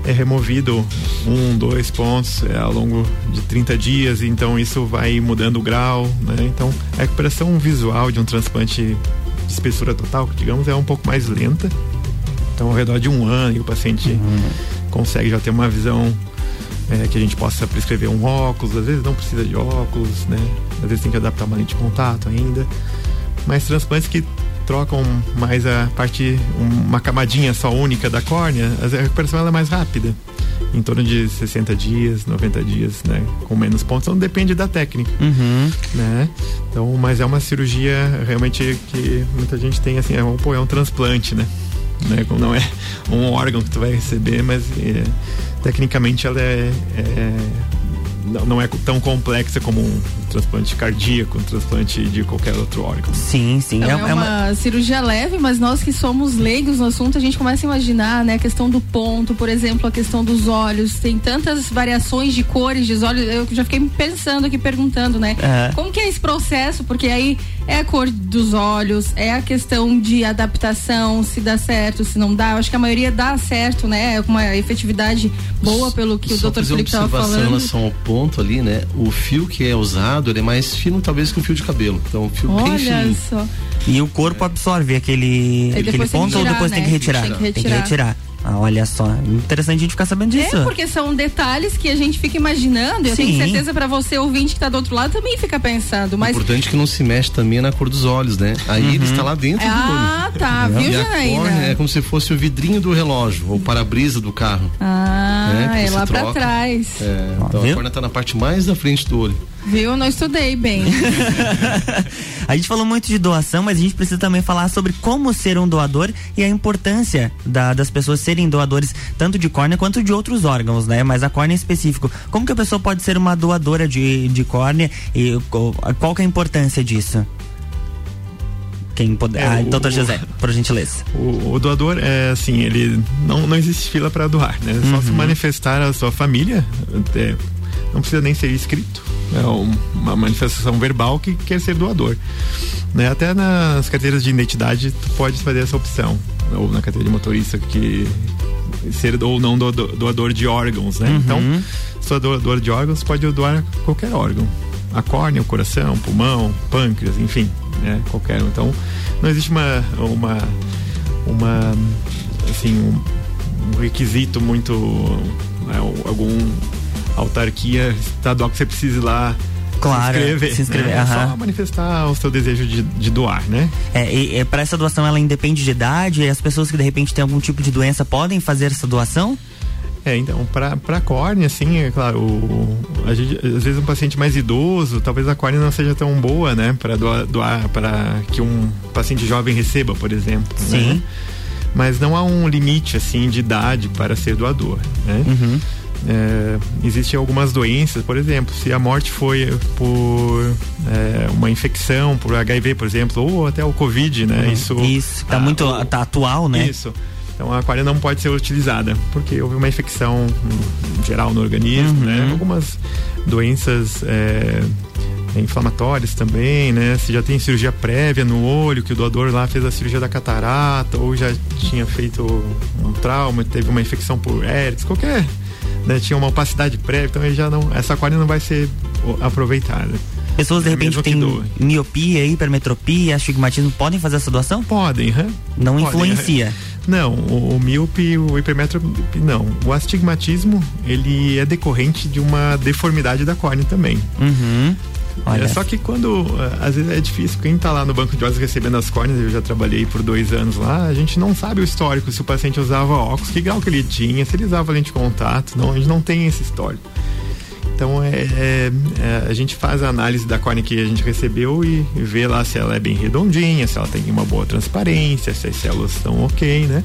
é removido um, dois pontos é, ao longo de 30 dias, então isso vai mudando o grau, né? Então a recuperação visual de um transplante de espessura total, digamos, é um pouco mais lenta. Então ao redor de um ano o paciente uhum. consegue já ter uma visão é, que a gente possa prescrever um óculos, às vezes não precisa de óculos, né? Às vezes tem que adaptar uma lente de contato ainda mas transplantes que trocam mais a parte, uma camadinha só única da córnea, a recuperação é mais rápida. Em torno de 60 dias, 90 dias, né? Com menos pontos. Então depende da técnica. Uhum. Né? Então, mas é uma cirurgia realmente que muita gente tem assim, é um, pô, é um transplante, né? né? Não é um órgão que tu vai receber, mas é, tecnicamente ela é, é não, não é tão complexa como um transplante cardíaco, um transplante de qualquer outro órgão. Sim, sim. é, é, uma, é uma, cirurgia leve, mas nós que somos leigos no assunto, a gente começa a imaginar, né, a questão do ponto, por exemplo, a questão dos olhos. Tem tantas variações de cores de olhos. Eu já fiquei pensando aqui, perguntando, né? É. Como que é esse processo? Porque aí é a cor dos olhos, é a questão de adaptação, se dá certo, se não dá. Eu acho que a maioria dá certo, né? Com uma efetividade boa, pelo que Só o Dr. Felipe estava falando. Em relação ao ponto ali, né? O fio que é usado, ele é mais fino talvez que o fio de cabelo. Então, o fio Olha bem fino. só. E o corpo absorve aquele, aquele ponto ou depois né? tem que retirar? Tem que retirar. Tem que retirar. Ah, olha só, interessante a gente ficar sabendo disso. É, porque são detalhes que a gente fica imaginando. Eu Sim. tenho certeza para você, ouvinte que tá do outro lado, também fica pensando. Mas Importante que não se mexe também na cor dos olhos, né? Aí Uhum. ele está lá dentro do olho. Ah, tá. Viu, e a Janaína? córnea é como se fosse o vidrinho do relógio, ou o para-brisa do carro. Ah, né? É lá pra troca. trás. É, então viu? a córnea está na parte mais da frente do olho. Viu? Não estudei bem. [LAUGHS] A gente falou muito de doação, mas a gente precisa também falar sobre como ser um doador e a importância da- das pessoas serem doadores tanto de córnea quanto de outros órgãos, né? Mas a córnea em específico. Como que a pessoa pode ser uma doadora de, de córnea e qual, que é a importância disso? quem puder. É, ah, o- doutor José, por gentileza. O, o doador é assim, ele não, não existe fila para doar, né? É Só Uhum. se manifestar a sua família, é, não precisa nem ser escrito. É um- uma manifestação verbal que quer ser doador. Né? Até nas carteiras de identidade tu pode fazer essa opção. Ou na carteira de motorista que ser ou não do- do- doador de órgãos, né? Uhum. Então, se for doador de órgãos, pode doar qualquer órgão. A córnea, o coração, pulmão, pâncreas, enfim, né? Qualquer um. Então, não existe uma uma uma assim um, um requisito muito né, algum autarquia estadual que você precise lá Claro, se inscrever, se inscrever, né? É só manifestar o seu desejo de, de doar, né? É, e, e para essa doação ela independe de idade e as pessoas que de repente têm algum tipo de doença podem fazer essa doação? É, então, pra, pra córnea, assim, é claro, o, a gente- às vezes um paciente mais idoso, talvez a córnea não seja tão boa, né, para doar, doar para que um paciente jovem receba, por exemplo. Sim. Né? Mas não há um limite, assim, de idade para ser doador, né? Uhum. É, existem algumas doenças, por exemplo, se a morte foi por é, uma infecção, por HIV, por exemplo, ou até o Covid, né? Uhum. Isso, Isso, tá ah, muito o- tá atual, né? Isso. Então a aquária não pode ser utilizada, porque houve uma infecção hum, geral no organismo, Uhum. né? Algumas doenças é, inflamatórias também, né? Se já tem cirurgia prévia no olho, que o doador lá fez a cirurgia da catarata, ou já tinha feito um trauma, teve uma infecção por herpes, qualquer, né? Tinha uma opacidade prévia, então ele já não, essa aquária não vai ser aproveitada. Pessoas de É repente têm miopia, hipermetropia, astigmatismo, podem fazer essa doação? Podem? Não Podem, influencia. Não, o, o míope, o hipermetrópe, não. O astigmatismo, ele é decorrente de uma deformidade da córnea também. Uhum. Olha. É só que quando, ah, às vezes é difícil, quem tá lá no banco de olhos recebendo as córneas, eu já trabalhei por dois anos lá, a gente não sabe o histórico, se o paciente usava óculos, que grau que ele tinha, se ele usava lente de contato, não, a gente não tem esse histórico. Então é, é- é, a gente faz a análise da córnea que a gente recebeu e vê lá se ela é bem redondinha, se ela tem uma boa transparência, se as células estão ok, né?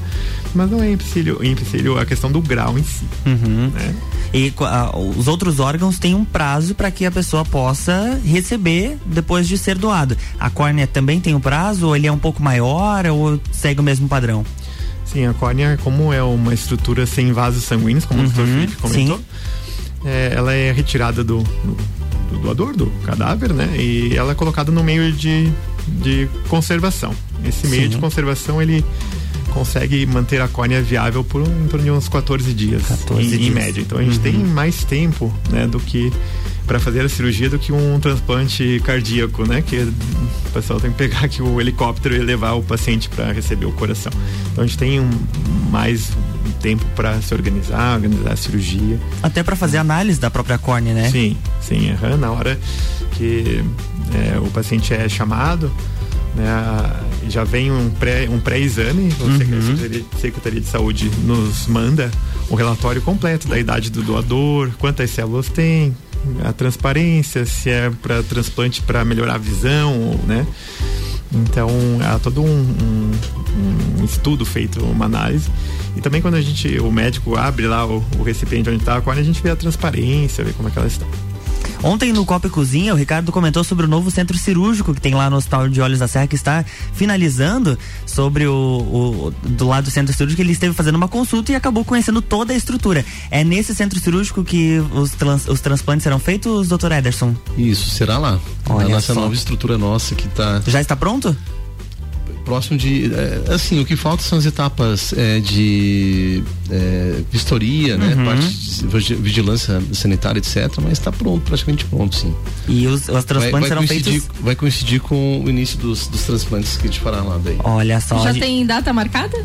Mas não é empecilho, empecilho a questão do grau em si. Uhum. Né? E ah, os outros órgãos têm um prazo para que a pessoa possa receber depois de ser doado. A córnea também tem um prazo, ou ele é um pouco maior, ou segue o mesmo padrão? Sim, a córnea, como é uma estrutura sem vasos sanguíneos, como o Dr. Uhum, Felipe comentou, sim. É, ela é retirada do, do, do doador, do cadáver, né? E ela é colocada no meio de, de conservação. Esse meio Sim. de conservação, ele consegue manter a córnea viável por um, em torno de uns 14 dias, 14 em, em dias. média. Então a gente Uhum. tem mais tempo, né, do que para fazer a cirurgia do que um transplante cardíaco, né? Que o pessoal tem que pegar [LAUGHS] aqui o helicóptero e levar o paciente para receber o coração. Então a gente tem um, mais tempo para se organizar, organizar a cirurgia. Até para fazer análise da própria córnea, né? Sim, sim. aham, na hora que é, o paciente é chamado, né, já vem um pré um pré-exame, ou seja, a Secretaria, de Saúde nos manda o relatório completo da idade do doador, quantas células tem, a transparência, se é para transplante para melhorar a visão, né? Então, há todo um, um- um estudo feito, uma análise. E também quando a gente, o médico abre lá o, o recipiente onde está a córnea, a gente vê a transparência, vê como é que ela está. Ontem no Copa e Cozinha, o Ricardo comentou sobre o novo centro cirúrgico que tem lá no Hospital de Olhos da Serra, que está finalizando sobre o, o- do lado do centro cirúrgico. Ele esteve fazendo uma consulta e acabou conhecendo toda a estrutura. É nesse centro cirúrgico que os, trans- os transplantes serão feitos, doutor Ederson? Isso, será lá. Olha a nossa só. nova estrutura nossa que tá Já está pronto? Próximo de. é, assim, o que falta são as etapas é, de é, vistoria, né? Uhum. Parte de vigi- vigilância sanitária, etc. Mas está pronto, praticamente pronto, sim. E os, os transplantes vai, vai serão coincidir, feitos. Vai coincidir com o início dos, dos transplantes que a gente fará lá daí. Olha só. Já a gente- tem data marcada?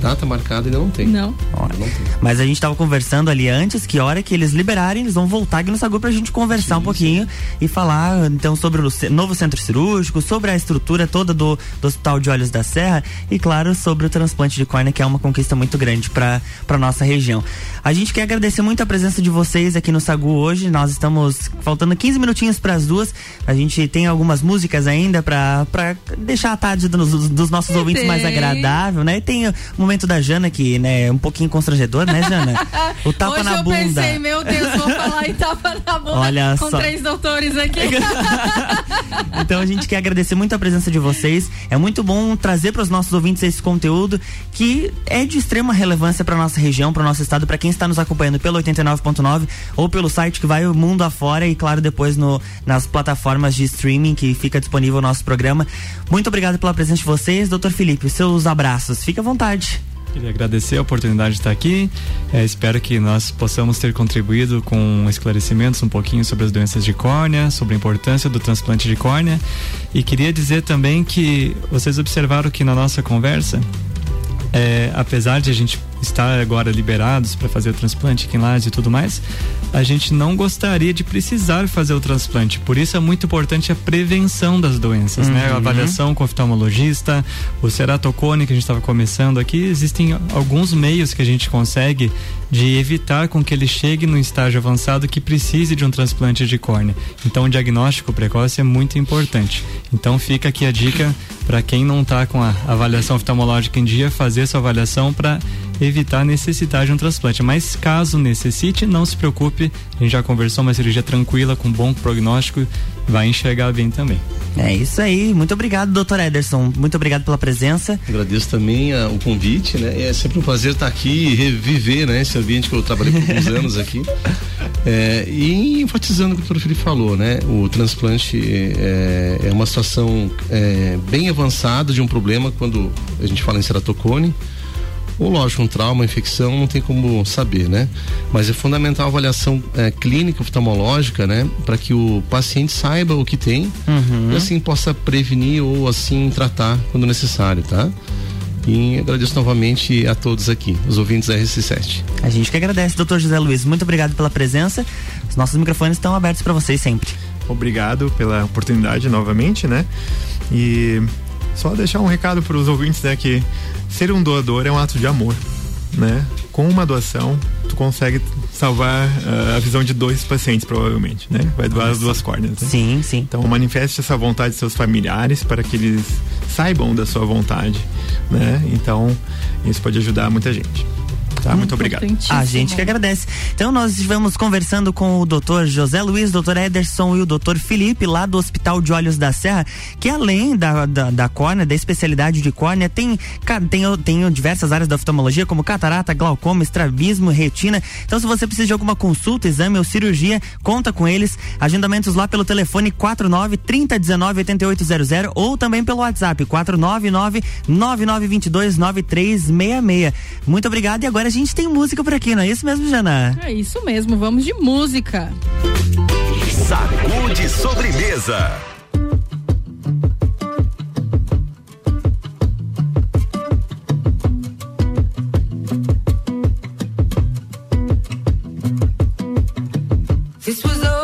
Data marcada ainda não tem. Não. Olha, Mas a gente tava conversando ali antes que a hora que eles liberarem, eles vão voltar aqui no Sagu pra gente conversar um pouquinho e falar então sobre o novo centro cirúrgico, sobre a estrutura toda do, do Hospital de Olhos da Serra e, claro, sobre o transplante de córnea, que é uma conquista muito grande pra, pra nossa região. A gente quer agradecer muito a presença de vocês aqui no Sagu hoje. Nós estamos faltando 15 minutinhos para as duas. A gente tem algumas músicas ainda pra, pra deixar a tarde dos, dos nossos ouvintes mais tem. agradável, né? E tem um momento da Jana, que né, é um pouquinho constrangedor, né, Jana? O tapa Hoje na eu bunda. pensei, meu Deus, vou falar em tapa na bunda Olha com só. três doutores aqui. [LAUGHS] Então a gente quer agradecer muito a presença de vocês. É muito bom trazer para os nossos ouvintes esse conteúdo que é de extrema relevância para nossa região, para o nosso estado, para quem está nos acompanhando pelo 89.9 ou pelo site que vai o mundo afora e claro depois no, nas plataformas de streaming que fica disponível o nosso programa. Muito obrigado pela presença de vocês, doutor Felipe. Seus abraços. Fique à vontade. Queria agradecer a oportunidade de estar aqui. É, espero que nós possamos ter contribuído com esclarecimentos um pouquinho sobre as doenças de córnea, sobre a importância do transplante de córnea. E queria dizer também que vocês observaram que na nossa conversa, é, apesar de a gente estar agora liberados para fazer o transplante aqui em Lages e tudo mais, a gente não gostaria de precisar fazer o transplante. Por isso é muito importante a prevenção das doenças, né? A Uhum. avaliação com o oftalmologista, o ceratocone que a gente estava começando aqui, existem alguns meios que a gente consegue de evitar com que ele chegue no estágio avançado que precise de um transplante de córnea. Então o diagnóstico precoce é muito importante. Então fica aqui a dica para quem não está com a avaliação oftalmológica em dia, fazer sua avaliação para evitar a necessidade de um transplante. Mas caso necessite, não se preocupe, a gente já conversou, uma cirurgia tranquila, com bom prognóstico, vai enxergar bem também. É isso aí. Muito obrigado, doutor Ederson. Muito obrigado pela presença. Agradeço também ah, o convite, né? É sempre um prazer estar aqui e reviver, né? Esse ambiente que eu trabalhei por alguns anos aqui. [LAUGHS] É, e enfatizando o que o doutor Felipe falou, né? O transplante é, é uma situação é, bem avançada de um problema quando a gente fala em ceratocone. Ou lógico, um trauma, uma infecção, não tem como saber, né? Mas é fundamental a avaliação é, clínica oftalmológica, né? Para que o paciente saiba o que tem Uhum. e assim possa prevenir ou assim tratar quando necessário, tá? E agradeço novamente a todos aqui, os ouvintes da RC7. A gente que agradece, doutor José Luiz. Muito obrigado pela presença. Os nossos microfones estão abertos para vocês sempre. Obrigado pela oportunidade novamente, né? E só deixar um recado para os ouvintes, né? Que ser um doador é um ato de amor, né? Com uma doação, tu consegue salvar ah, a visão de dois pacientes, provavelmente, né? Vai doar as duas córneas. Né? Sim, sim. Então manifeste essa vontade de seus familiares para que eles saibam da sua vontade, né? Então isso pode ajudar muita gente. Tá? Muito obrigado. A gente que agradece. Então nós estivemos conversando com o doutor José Luiz, doutor Ederson e o doutor Felipe lá do Hospital de Olhos da Serra, que além da, da, da córnea, da especialidade de córnea, tem, tem, tem diversas áreas da oftalmologia, como catarata, glaucoma, estrabismo, retina. Então se você precisa de alguma consulta, exame ou cirurgia, conta com eles. Agendamentos lá pelo telefone 49 3019 8800 ou também pelo WhatsApp 499 9922 9366. Muito obrigado e agora a gente tem música por aqui, não é isso mesmo, Jana? É isso mesmo, vamos de música. Sacude sobremesa. This was all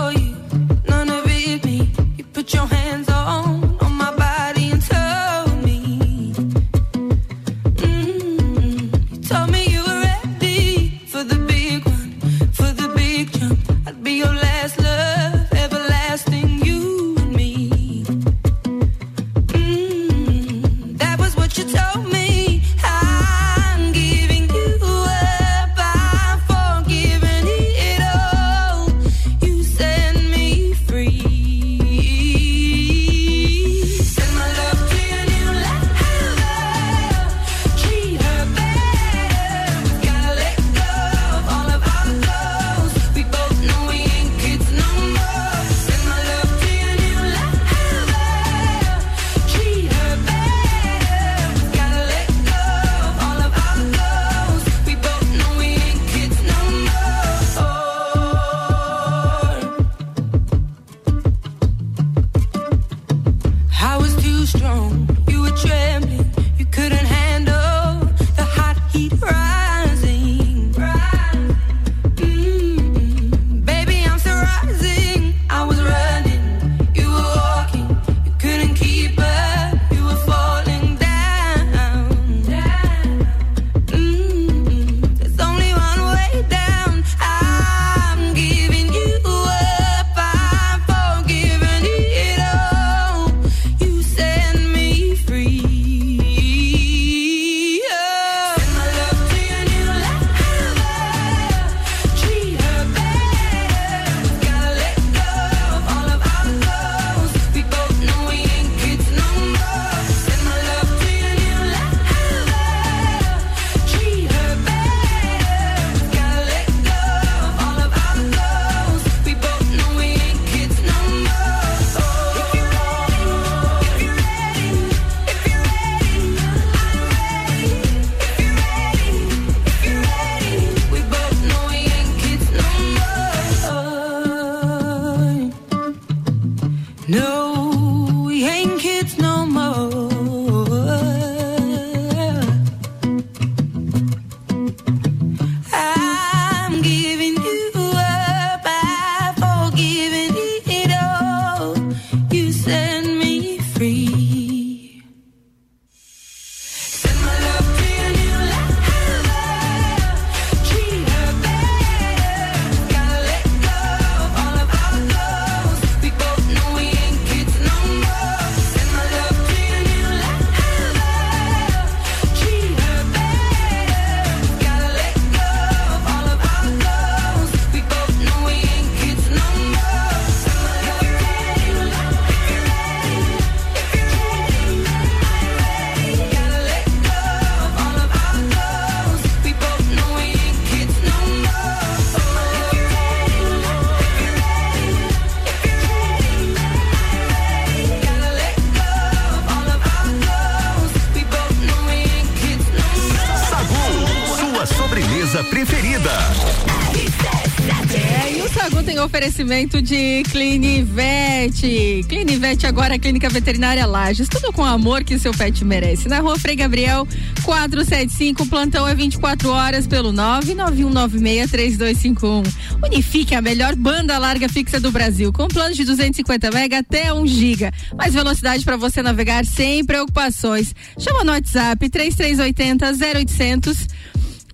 oferecimento de Clinivete. Clinivete agora é Clínica Veterinária Lages. Tudo com o amor que seu pet merece. Na rua Frei Gabriel, 475. Plantão é 24 horas pelo 991963251. Unifique a melhor banda larga fixa do Brasil. Com planos de 250 mega até 1 giga. Mais velocidade para você navegar sem preocupações. Chama no WhatsApp 3380 0800.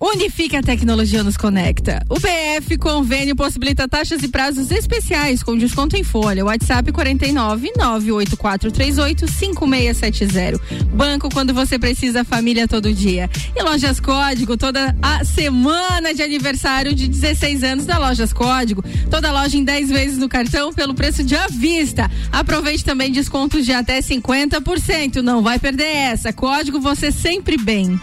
Unifique a tecnologia nos conecta. O BF Convênio possibilita taxas e prazos especiais com desconto em folha. WhatsApp 49 98438 5670. Banco quando você precisa, família todo dia. E Lojas Código, toda a semana de aniversário de 16 anos da Lojas Código. Toda loja em 10 vezes no cartão pelo preço de à vista. Aproveite também descontos de até 50%. Não vai perder essa. Código você sempre bem.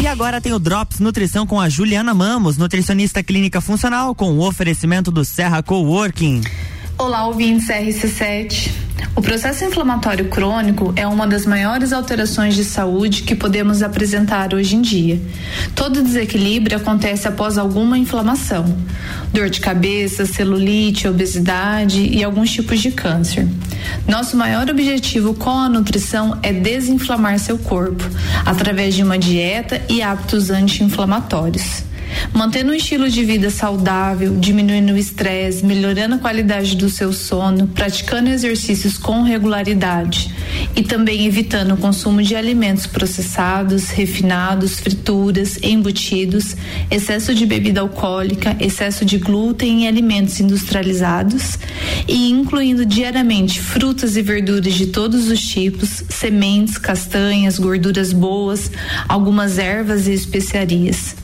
E agora tem o Drops Nutrição com a Juliana Mamos, nutricionista clínica funcional, com o oferecimento do Serra Coworking. Olá, ouvintes RC7. O processo inflamatório crônico é uma das maiores alterações de saúde que podemos apresentar hoje em dia. Todo desequilíbrio acontece após alguma inflamação, dor de cabeça, celulite, obesidade e alguns tipos de câncer. Nosso maior objetivo com a nutrição é desinflamar seu corpo através de uma dieta e hábitos anti-inflamatórios. Mantendo um estilo de vida saudável, diminuindo o estresse, melhorando a qualidade do seu sono, praticando exercícios com regularidade e também evitando o consumo de alimentos processados, refinados, frituras, embutidos, excesso de bebida alcoólica, excesso de glúten em alimentos industrializados e incluindo diariamente frutas e verduras de todos os tipos, sementes, castanhas, gorduras boas, algumas ervas e especiarias.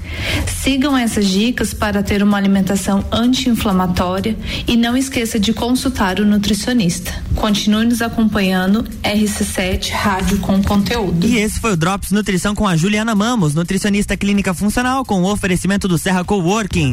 Sigam essas dicas para ter uma alimentação anti-inflamatória e não esqueça de consultar o nutricionista. Continue nos acompanhando RC7 Rádio com conteúdo. E esse foi o Drops Nutrição com a Juliana Mamos, nutricionista clínica funcional, com o oferecimento do Serra Coworking.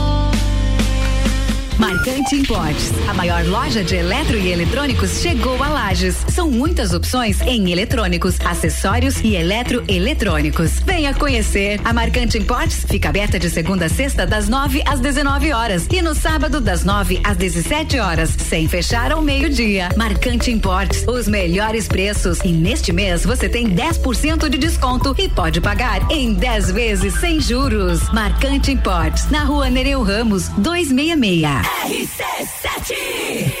Marcante Importes, a maior loja de eletro e eletrônicos chegou a Lages. São muitas opções em eletrônicos, acessórios e eletroeletrônicos. Venha conhecer. A Marcante Importes fica aberta de segunda a sexta das 9 às 19 horas e no sábado das 9 às 17 horas, sem fechar ao meio-dia. Marcante Importes, os melhores preços e neste mês você tem 10% de desconto e pode pagar em 10 vezes sem juros. Marcante Importes, na Rua Nereu Ramos, 266. RC7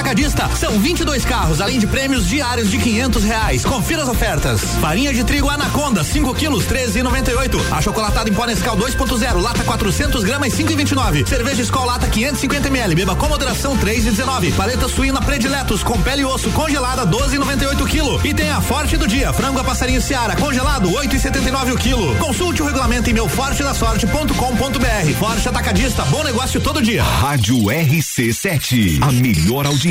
Atacadista. São 22 carros, além de prêmios diários de 500 reais. Confira as ofertas. Farinha de trigo Anaconda, 5 quilos, 13,98. Achocolatado em pó Nescau 2.0, lata 400 gramas, 5,29. Cerveja Skol lata 550 ml. Beba com moderação, 3,19. Paleta suína Prediletos com pele e osso congelada, 12,98 quilo. E tem a Forte do dia, frango a passarinho Seara congelado, 8,79 o quilo. Consulte o regulamento em meufortedasorte.com.br. Forte Atacadista, bom negócio todo dia. Rádio RC7, a melhor audiência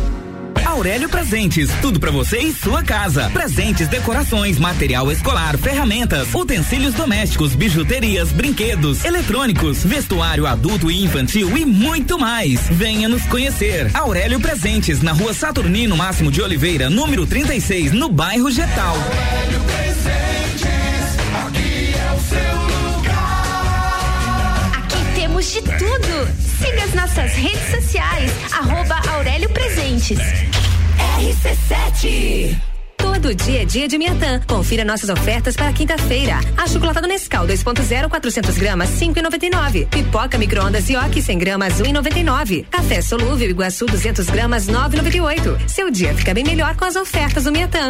Aurélio Presentes, tudo pra você em sua casa. Presentes, decorações, material escolar, ferramentas, utensílios domésticos, bijuterias, brinquedos, eletrônicos, vestuário adulto e infantil e muito mais. Venha nos conhecer. Aurélio Presentes, na rua Saturnino Máximo de Oliveira, número 36, no bairro Getal. Aqui é o seu lugar. Aqui temos de tudo. Siga as nossas redes sociais, arroba Aurélio Presentes. RC7 Todo dia é dia de Miatã. Confira nossas ofertas para quinta-feira. Achocolatado Nescau 2.0 400 gramas 5,99. Pipoca micro-ondas Yoki 100 gramas 1,99. Café solúvel Iguaçu 200 gramas 9,98. Seu dia fica bem melhor com as ofertas do Miatã.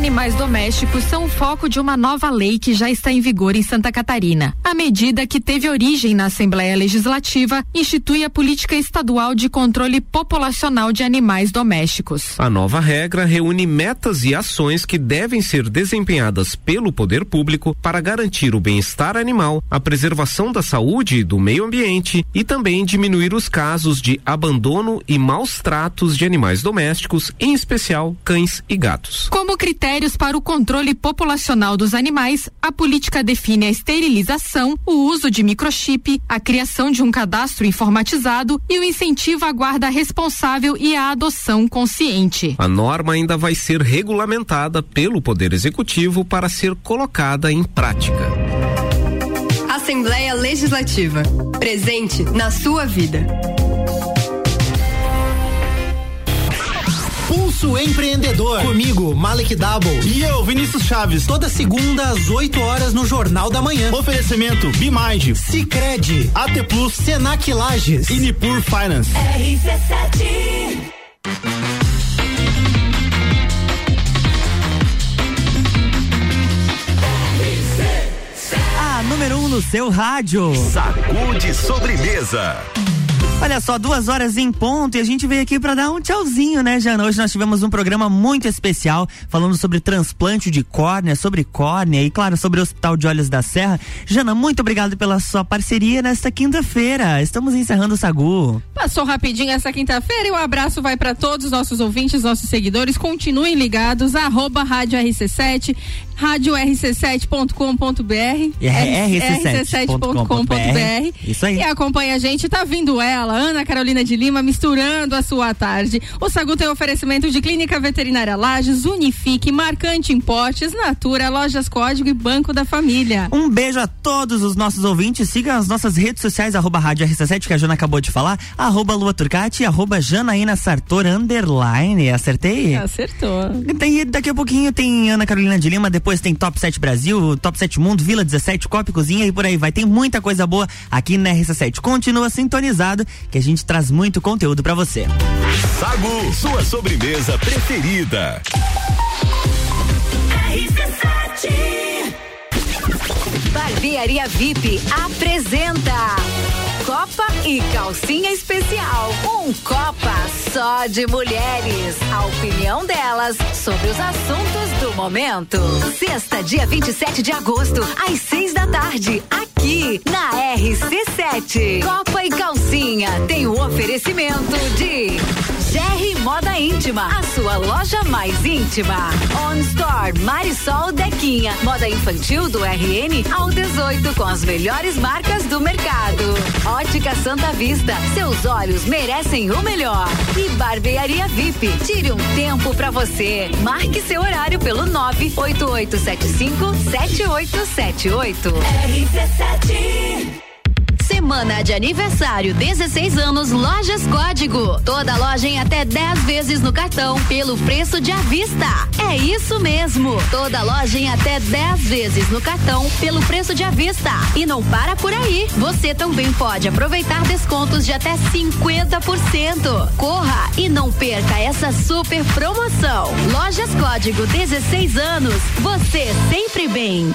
Animais domésticos são o foco de uma nova lei que já está em vigor em Santa Catarina. A medida, que teve origem na Assembleia Legislativa, institui a política estadual de controle populacional de animais domésticos. A nova regra reúne metas e ações que devem ser desempenhadas pelo poder público para garantir o bem-estar animal, a preservação da saúde e do meio ambiente e também diminuir os casos de abandono e maus tratos de animais domésticos, em especial cães e gatos. Como critérios para o controle populacional dos animais, a política define a esterilização, o uso de microchip, a criação de um cadastro informatizado e o incentivo à guarda responsável e à adoção consciente. A norma ainda vai ser regulamentada pelo Poder Executivo para ser colocada em prática. Assembleia Legislativa. Presente na sua vida. Pulso Empreendedor. Comigo, Malek Double. E eu, Vinícius Chaves. Toda segunda às 8 horas no Jornal da Manhã. Oferecimento Bimage, Cicred, AT Plus, Senac Lages e Nipur Finance. RC7 A número 1 um no seu rádio. Sacude sobremesa. Olha só, duas horas em ponto e a gente veio aqui para dar um tchauzinho, né, Jana? Hoje nós tivemos um programa muito especial falando sobre transplante de córnea, sobre córnea e, claro, sobre o Hospital de Olhos da Serra. Jana, muito obrigado pela sua parceria nesta quinta-feira. Estamos encerrando o Sagu. Passou rapidinho essa quinta-feira e o um abraço vai para todos os nossos ouvintes, nossos seguidores. Continuem ligados, arroba Rádio RC7, rádio rc7.com.br rc7.com.br. Isso aí. E acompanha a gente, tá vindo ela, Ana Carolina de Lima, misturando a sua tarde. O Sagu tem oferecimento de Clínica Veterinária Lages, Unifique, Marcante Importes, Natura, Lojas Código e Banco da Família. Um beijo a todos os nossos ouvintes. Siga as nossas redes sociais, arroba Rádio RC7, que a Jana acabou de falar, arroba Lua Turcati, arroba Janaína Sartor, underline. Acertei? Acertou. Tem, daqui a pouquinho tem Ana Carolina de Lima, depois tem Top 7 Brasil, Top 7 Mundo, Vila 17, Copa e Cozinha e por aí vai. Tem muita coisa boa aqui na RC7. Continua sintonizado que a gente traz muito conteúdo pra você. Sagu, sua sobremesa preferida. Barbearia VIP apresenta Copa e Calcinha Especial. Um Copa só de mulheres. A opinião delas sobre os assuntos do momento. Sexta, dia 27 de agosto, às seis da tarde, aqui na RC7. Copa e Calcinha tem o oferecimento de GR Moda Íntima, a sua loja mais íntima. On Store Marisol Dequinha, moda infantil do RN ao 18 com as melhores marcas do mercado. Ótica Santa Vista, seus olhos merecem o melhor. E Barbearia VIP, tire um tempo pra você. Marque seu horário pelo 98875 7878. Semana de aniversário, 16 anos, Lojas Código. Toda loja em até 10 vezes no cartão, pelo preço de à vista. É isso mesmo. Toda loja em até 10 vezes no cartão, pelo preço de à vista. E não para por aí. Você também pode aproveitar descontos de até 50%. Corra e não perca essa super promoção. Lojas Código, 16 anos. Você sempre bem.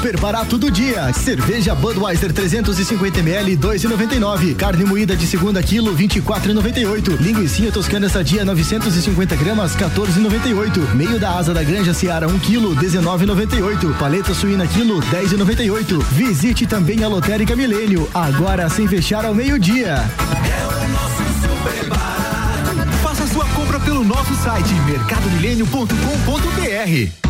Super barato do dia. Cerveja Budweiser 350ml 2,99. Carne moída de segunda quilo 24,98. Linguiça toscana sadia 950 gramas 14,98. Meio da asa da Granja Seara 1 quilo 19,98. Paleta suína quilo 10,98. Visite também a Lotérica Milênio agora sem fechar ao meio-dia. Faça sua compra pelo nosso site mercadomilênio.com.br.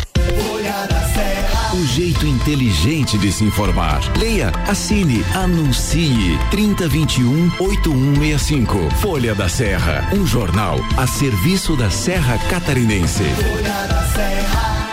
O jeito inteligente de se informar. Leia, assine, anuncie. 3021 8165. Folha da Serra. Um jornal a serviço da Serra Catarinense.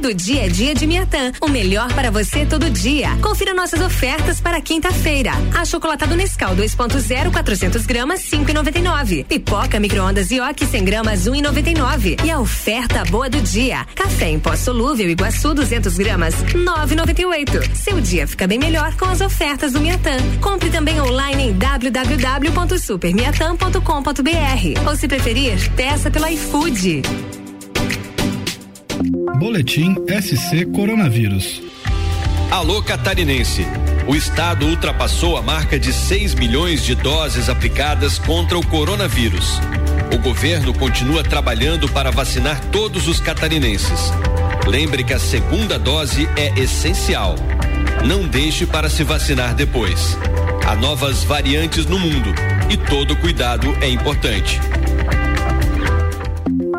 Todo dia é dia de Miatã. O melhor para você todo dia. Confira nossas ofertas para quinta-feira. Achocolatado Nescau 2.0 400 gramas 5,99. Pipoca micro-ondas Ioki 100 gramas 1,99. E a oferta boa do dia. Café em pó solúvel Iguaçu 200 gramas 9,98. Seu dia fica bem melhor com as ofertas do Miatã. Compre também online em www.supermiatã.com.br ou se preferir, peça pelo iFood. Boletim SC Coronavírus. Alô Catarinense. O estado ultrapassou a marca de 6 milhões de doses aplicadas contra o coronavírus. O governo continua trabalhando para vacinar todos os catarinenses. Lembre que a segunda dose é essencial. Não deixe para se vacinar depois. Há novas variantes no mundo e todo cuidado é importante.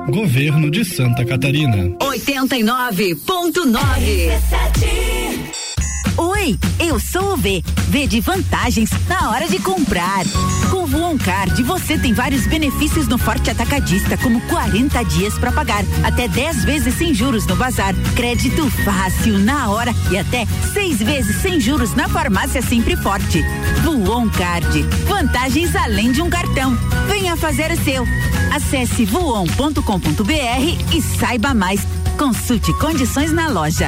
Governo de Santa Catarina. 89.9. Oi, eu sou o V. V de vantagens na hora de comprar. Com o Voon Card, você tem vários benefícios no Forte Atacadista, como 40 dias para pagar, até 10 vezes sem juros no bazar, crédito fácil na hora e até seis vezes sem juros na farmácia Sempre Forte. Voon Card, vantagens além de um cartão. Venha fazer o seu. Acesse voon.com.br e saiba mais. Consulte condições na loja.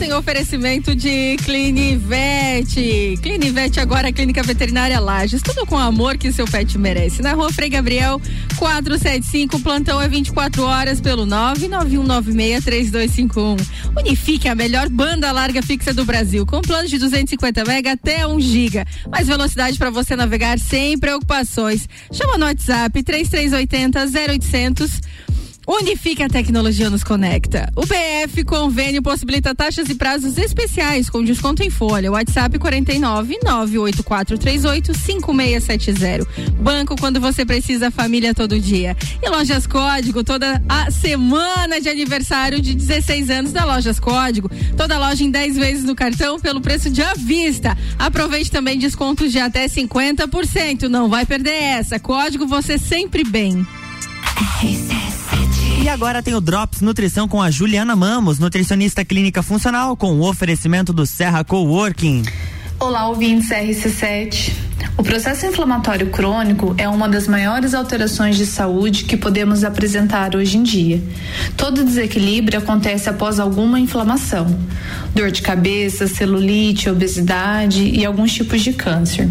Tem oferecimento de Clinivete. Clinivete agora é Clínica Veterinária Lages. Tudo com o amor que seu pet merece. Na rua Frei Gabriel, 475. O plantão é 24 horas pelo 991963251. Unifique a melhor banda larga fixa do Brasil. Com planos de 250 mega até 1 giga. Mais velocidade para você navegar sem preocupações. Chama no WhatsApp 3380 0800. Unifique a tecnologia nos conecta. O BF Convênio possibilita taxas e prazos especiais com desconto em folha. WhatsApp 49 98438 5670. Banco quando você precisa, família todo dia. E Lojas Código, toda a semana de aniversário de 16 anos da Lojas Código. Toda loja em 10 vezes no cartão pelo preço de à vista. Aproveite também descontos de até 50%. Não vai perder essa. Código você sempre bem. E agora tem o Drops Nutrição com a Juliana Mamos, nutricionista clínica funcional, com o oferecimento do Serra Coworking. Olá, ouvintes RC7. O processo inflamatório crônico é uma das maiores alterações de saúde que podemos apresentar hoje em dia. Todo desequilíbrio acontece após alguma inflamação, dor de cabeça, celulite, obesidade e alguns tipos de câncer.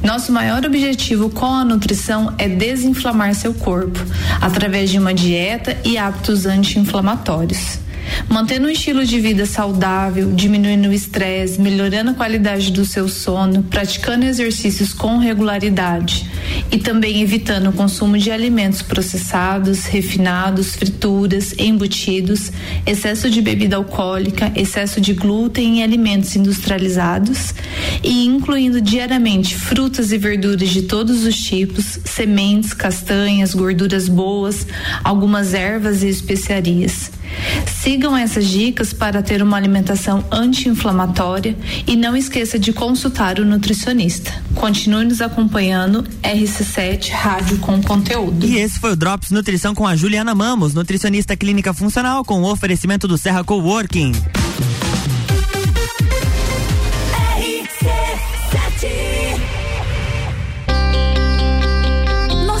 Nosso maior objetivo com a nutrição é desinflamar seu corpo através de uma dieta e hábitos anti-inflamatórios. Mantendo um estilo de vida saudável, diminuindo o estresse, melhorando a qualidade do seu sono, praticando exercícios com regularidade e também evitando o consumo de alimentos processados, refinados, frituras, embutidos, excesso de bebida alcoólica, excesso de glúten em alimentos industrializados e incluindo diariamente frutas e verduras de todos os tipos, sementes, castanhas, gorduras boas, algumas ervas e especiarias. Sigam essas dicas para ter uma alimentação anti-inflamatória e não esqueça de consultar o nutricionista. Continue nos acompanhando RC7 Rádio com conteúdo. E esse foi o Drops Nutrição com a Juliana Mamos, nutricionista clínica funcional, com o oferecimento do Serra Coworking.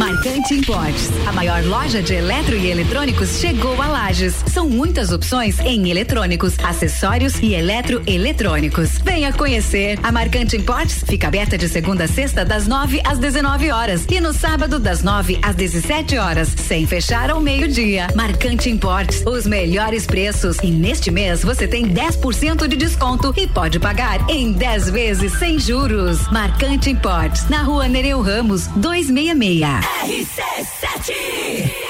Marcante Importes, a maior loja de eletro e eletrônicos chegou a Lages. São muitas opções em eletrônicos, acessórios e eletroeletrônicos. Venha conhecer. A Marcante Importes fica aberta de segunda a sexta das 9 às 19 horas e no sábado das 9 às 17 horas, sem fechar ao meio-dia. Marcante Importes, os melhores preços e neste mês você tem 10% de desconto e pode pagar em 10 vezes sem juros. Marcante Importes, na rua Nereu Ramos, 266. RC7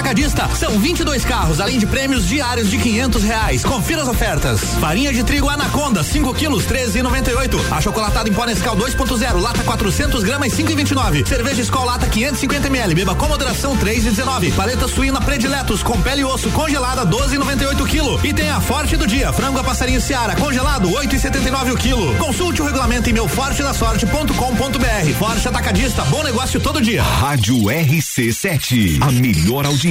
Atacadista. São 22 carros, além de prêmios diários de 500 reais. Confira as ofertas. Farinha de trigo Anaconda, 5 quilos, 13,98. Achocolatado em pó Nescau 2.0, lata 400 gramas, 5,29. Cerveja Skol lata 550 ml. Beba com moderação 3,19. Paleta suína Prediletos com pele e osso congelada 12,98 quilo. E tem a Forte do dia, frango a passarinho Seara congelado 8,79 o quilo. Consulte o regulamento em meufortedasorte.com.br. Forte Atacadista, bom negócio todo dia. Rádio RC7, a melhor audiência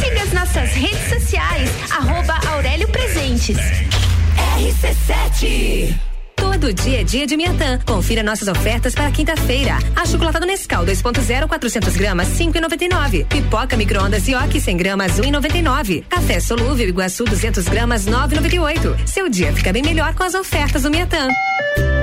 Siga as nossas redes sociais. Arroba Aurélio Presentes. RC7. Todo dia é dia de Miatã. Confira nossas ofertas para quinta-feira. Achocolatado Nescau 2.0 400 gramas 5,99. Pipoca micro-ondas Yoki 100 gramas 1,99. Café solúvel Iguaçu 200 gramas 9,98. Seu dia fica bem melhor com as ofertas do Miatã.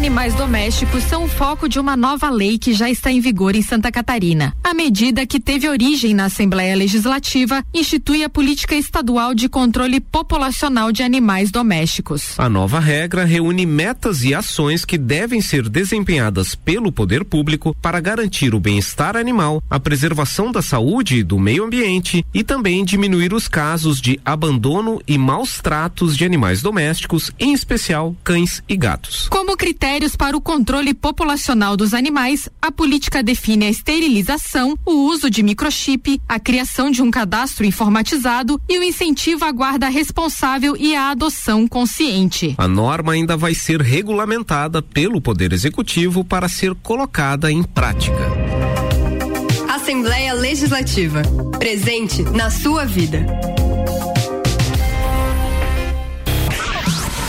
Animais domésticos são o foco de uma nova lei que já está em vigor em Santa Catarina. A medida, que teve origem na Assembleia Legislativa, institui a política estadual de controle populacional de animais domésticos. A nova regra reúne metas e ações que devem ser desempenhadas pelo poder público para garantir o bem-estar animal, a preservação da saúde e do meio ambiente e também diminuir os casos de abandono e maus tratos de animais domésticos, em especial cães e gatos. Como critérios para o controle populacional dos animais, a política define a esterilização, o uso de microchip, a criação de um cadastro informatizado e o incentivo à guarda responsável e à adoção consciente. A norma ainda vai ser regulamentada pelo Poder Executivo para ser colocada em prática. Assembleia Legislativa. Presente na sua vida.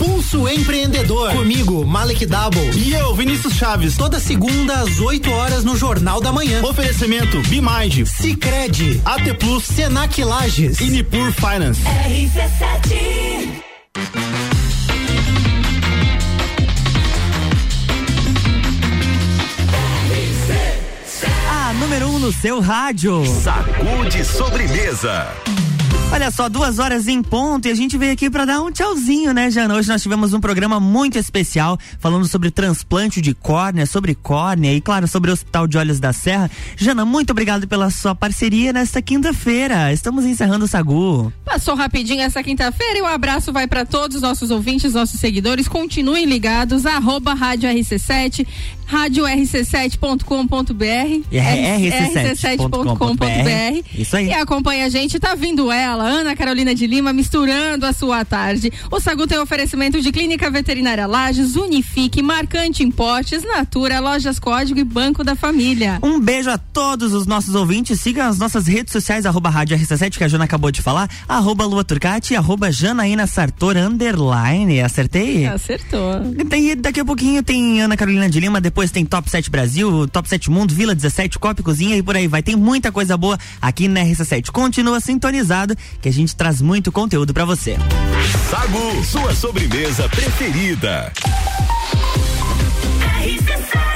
Pulso Empreendedor. Comigo, Malek Double. E eu, Vinícius Chaves. Toda segunda às 8 horas no Jornal da Manhã. Oferecimento Bimage, Cicred, AT Plus, Senac Lages e Nipur Finance. RC7. A número 1 um no seu rádio. Sacude sobremesa. Olha só, duas horas em ponto e a gente veio aqui para dar um tchauzinho, né, Jana? Hoje nós tivemos um programa muito especial falando sobre transplante de córnea, sobre córnea e, claro, sobre o Hospital de Olhos da Serra. Jana, muito obrigado pela sua parceria nesta quinta-feira. Estamos encerrando o Sagu. Passou rapidinho essa quinta-feira e o um abraço vai para todos os nossos ouvintes, nossos seguidores. Continuem ligados, arroba Rádio RC7, rádio rc7.com.br. rc7.com.br. Isso aí. E acompanha a gente, tá vindo ela, Ana Carolina de Lima, misturando a sua tarde. O Sagu tem oferecimento de Clínica Veterinária Lages, Unifique, Marcante Importes, Natura, Lojas Código e Banco da Família. Um beijo a todos os nossos ouvintes. Sigam as nossas redes sociais, arroba Rádio RC7, que a Jana acabou de falar, arroba Lua Turcati, arroba Janaína Sartor, underline. Acertei? Acertou. Tem, daqui a pouquinho tem Ana Carolina de Lima, depois tem Top 7 Brasil, Top 7 Mundo, Vila 17, Copa e Cozinha e por aí vai. Tem muita coisa boa aqui na RC7. Continua sintonizado que a gente traz muito conteúdo para você. Sagu, sua sobremesa preferida. RC7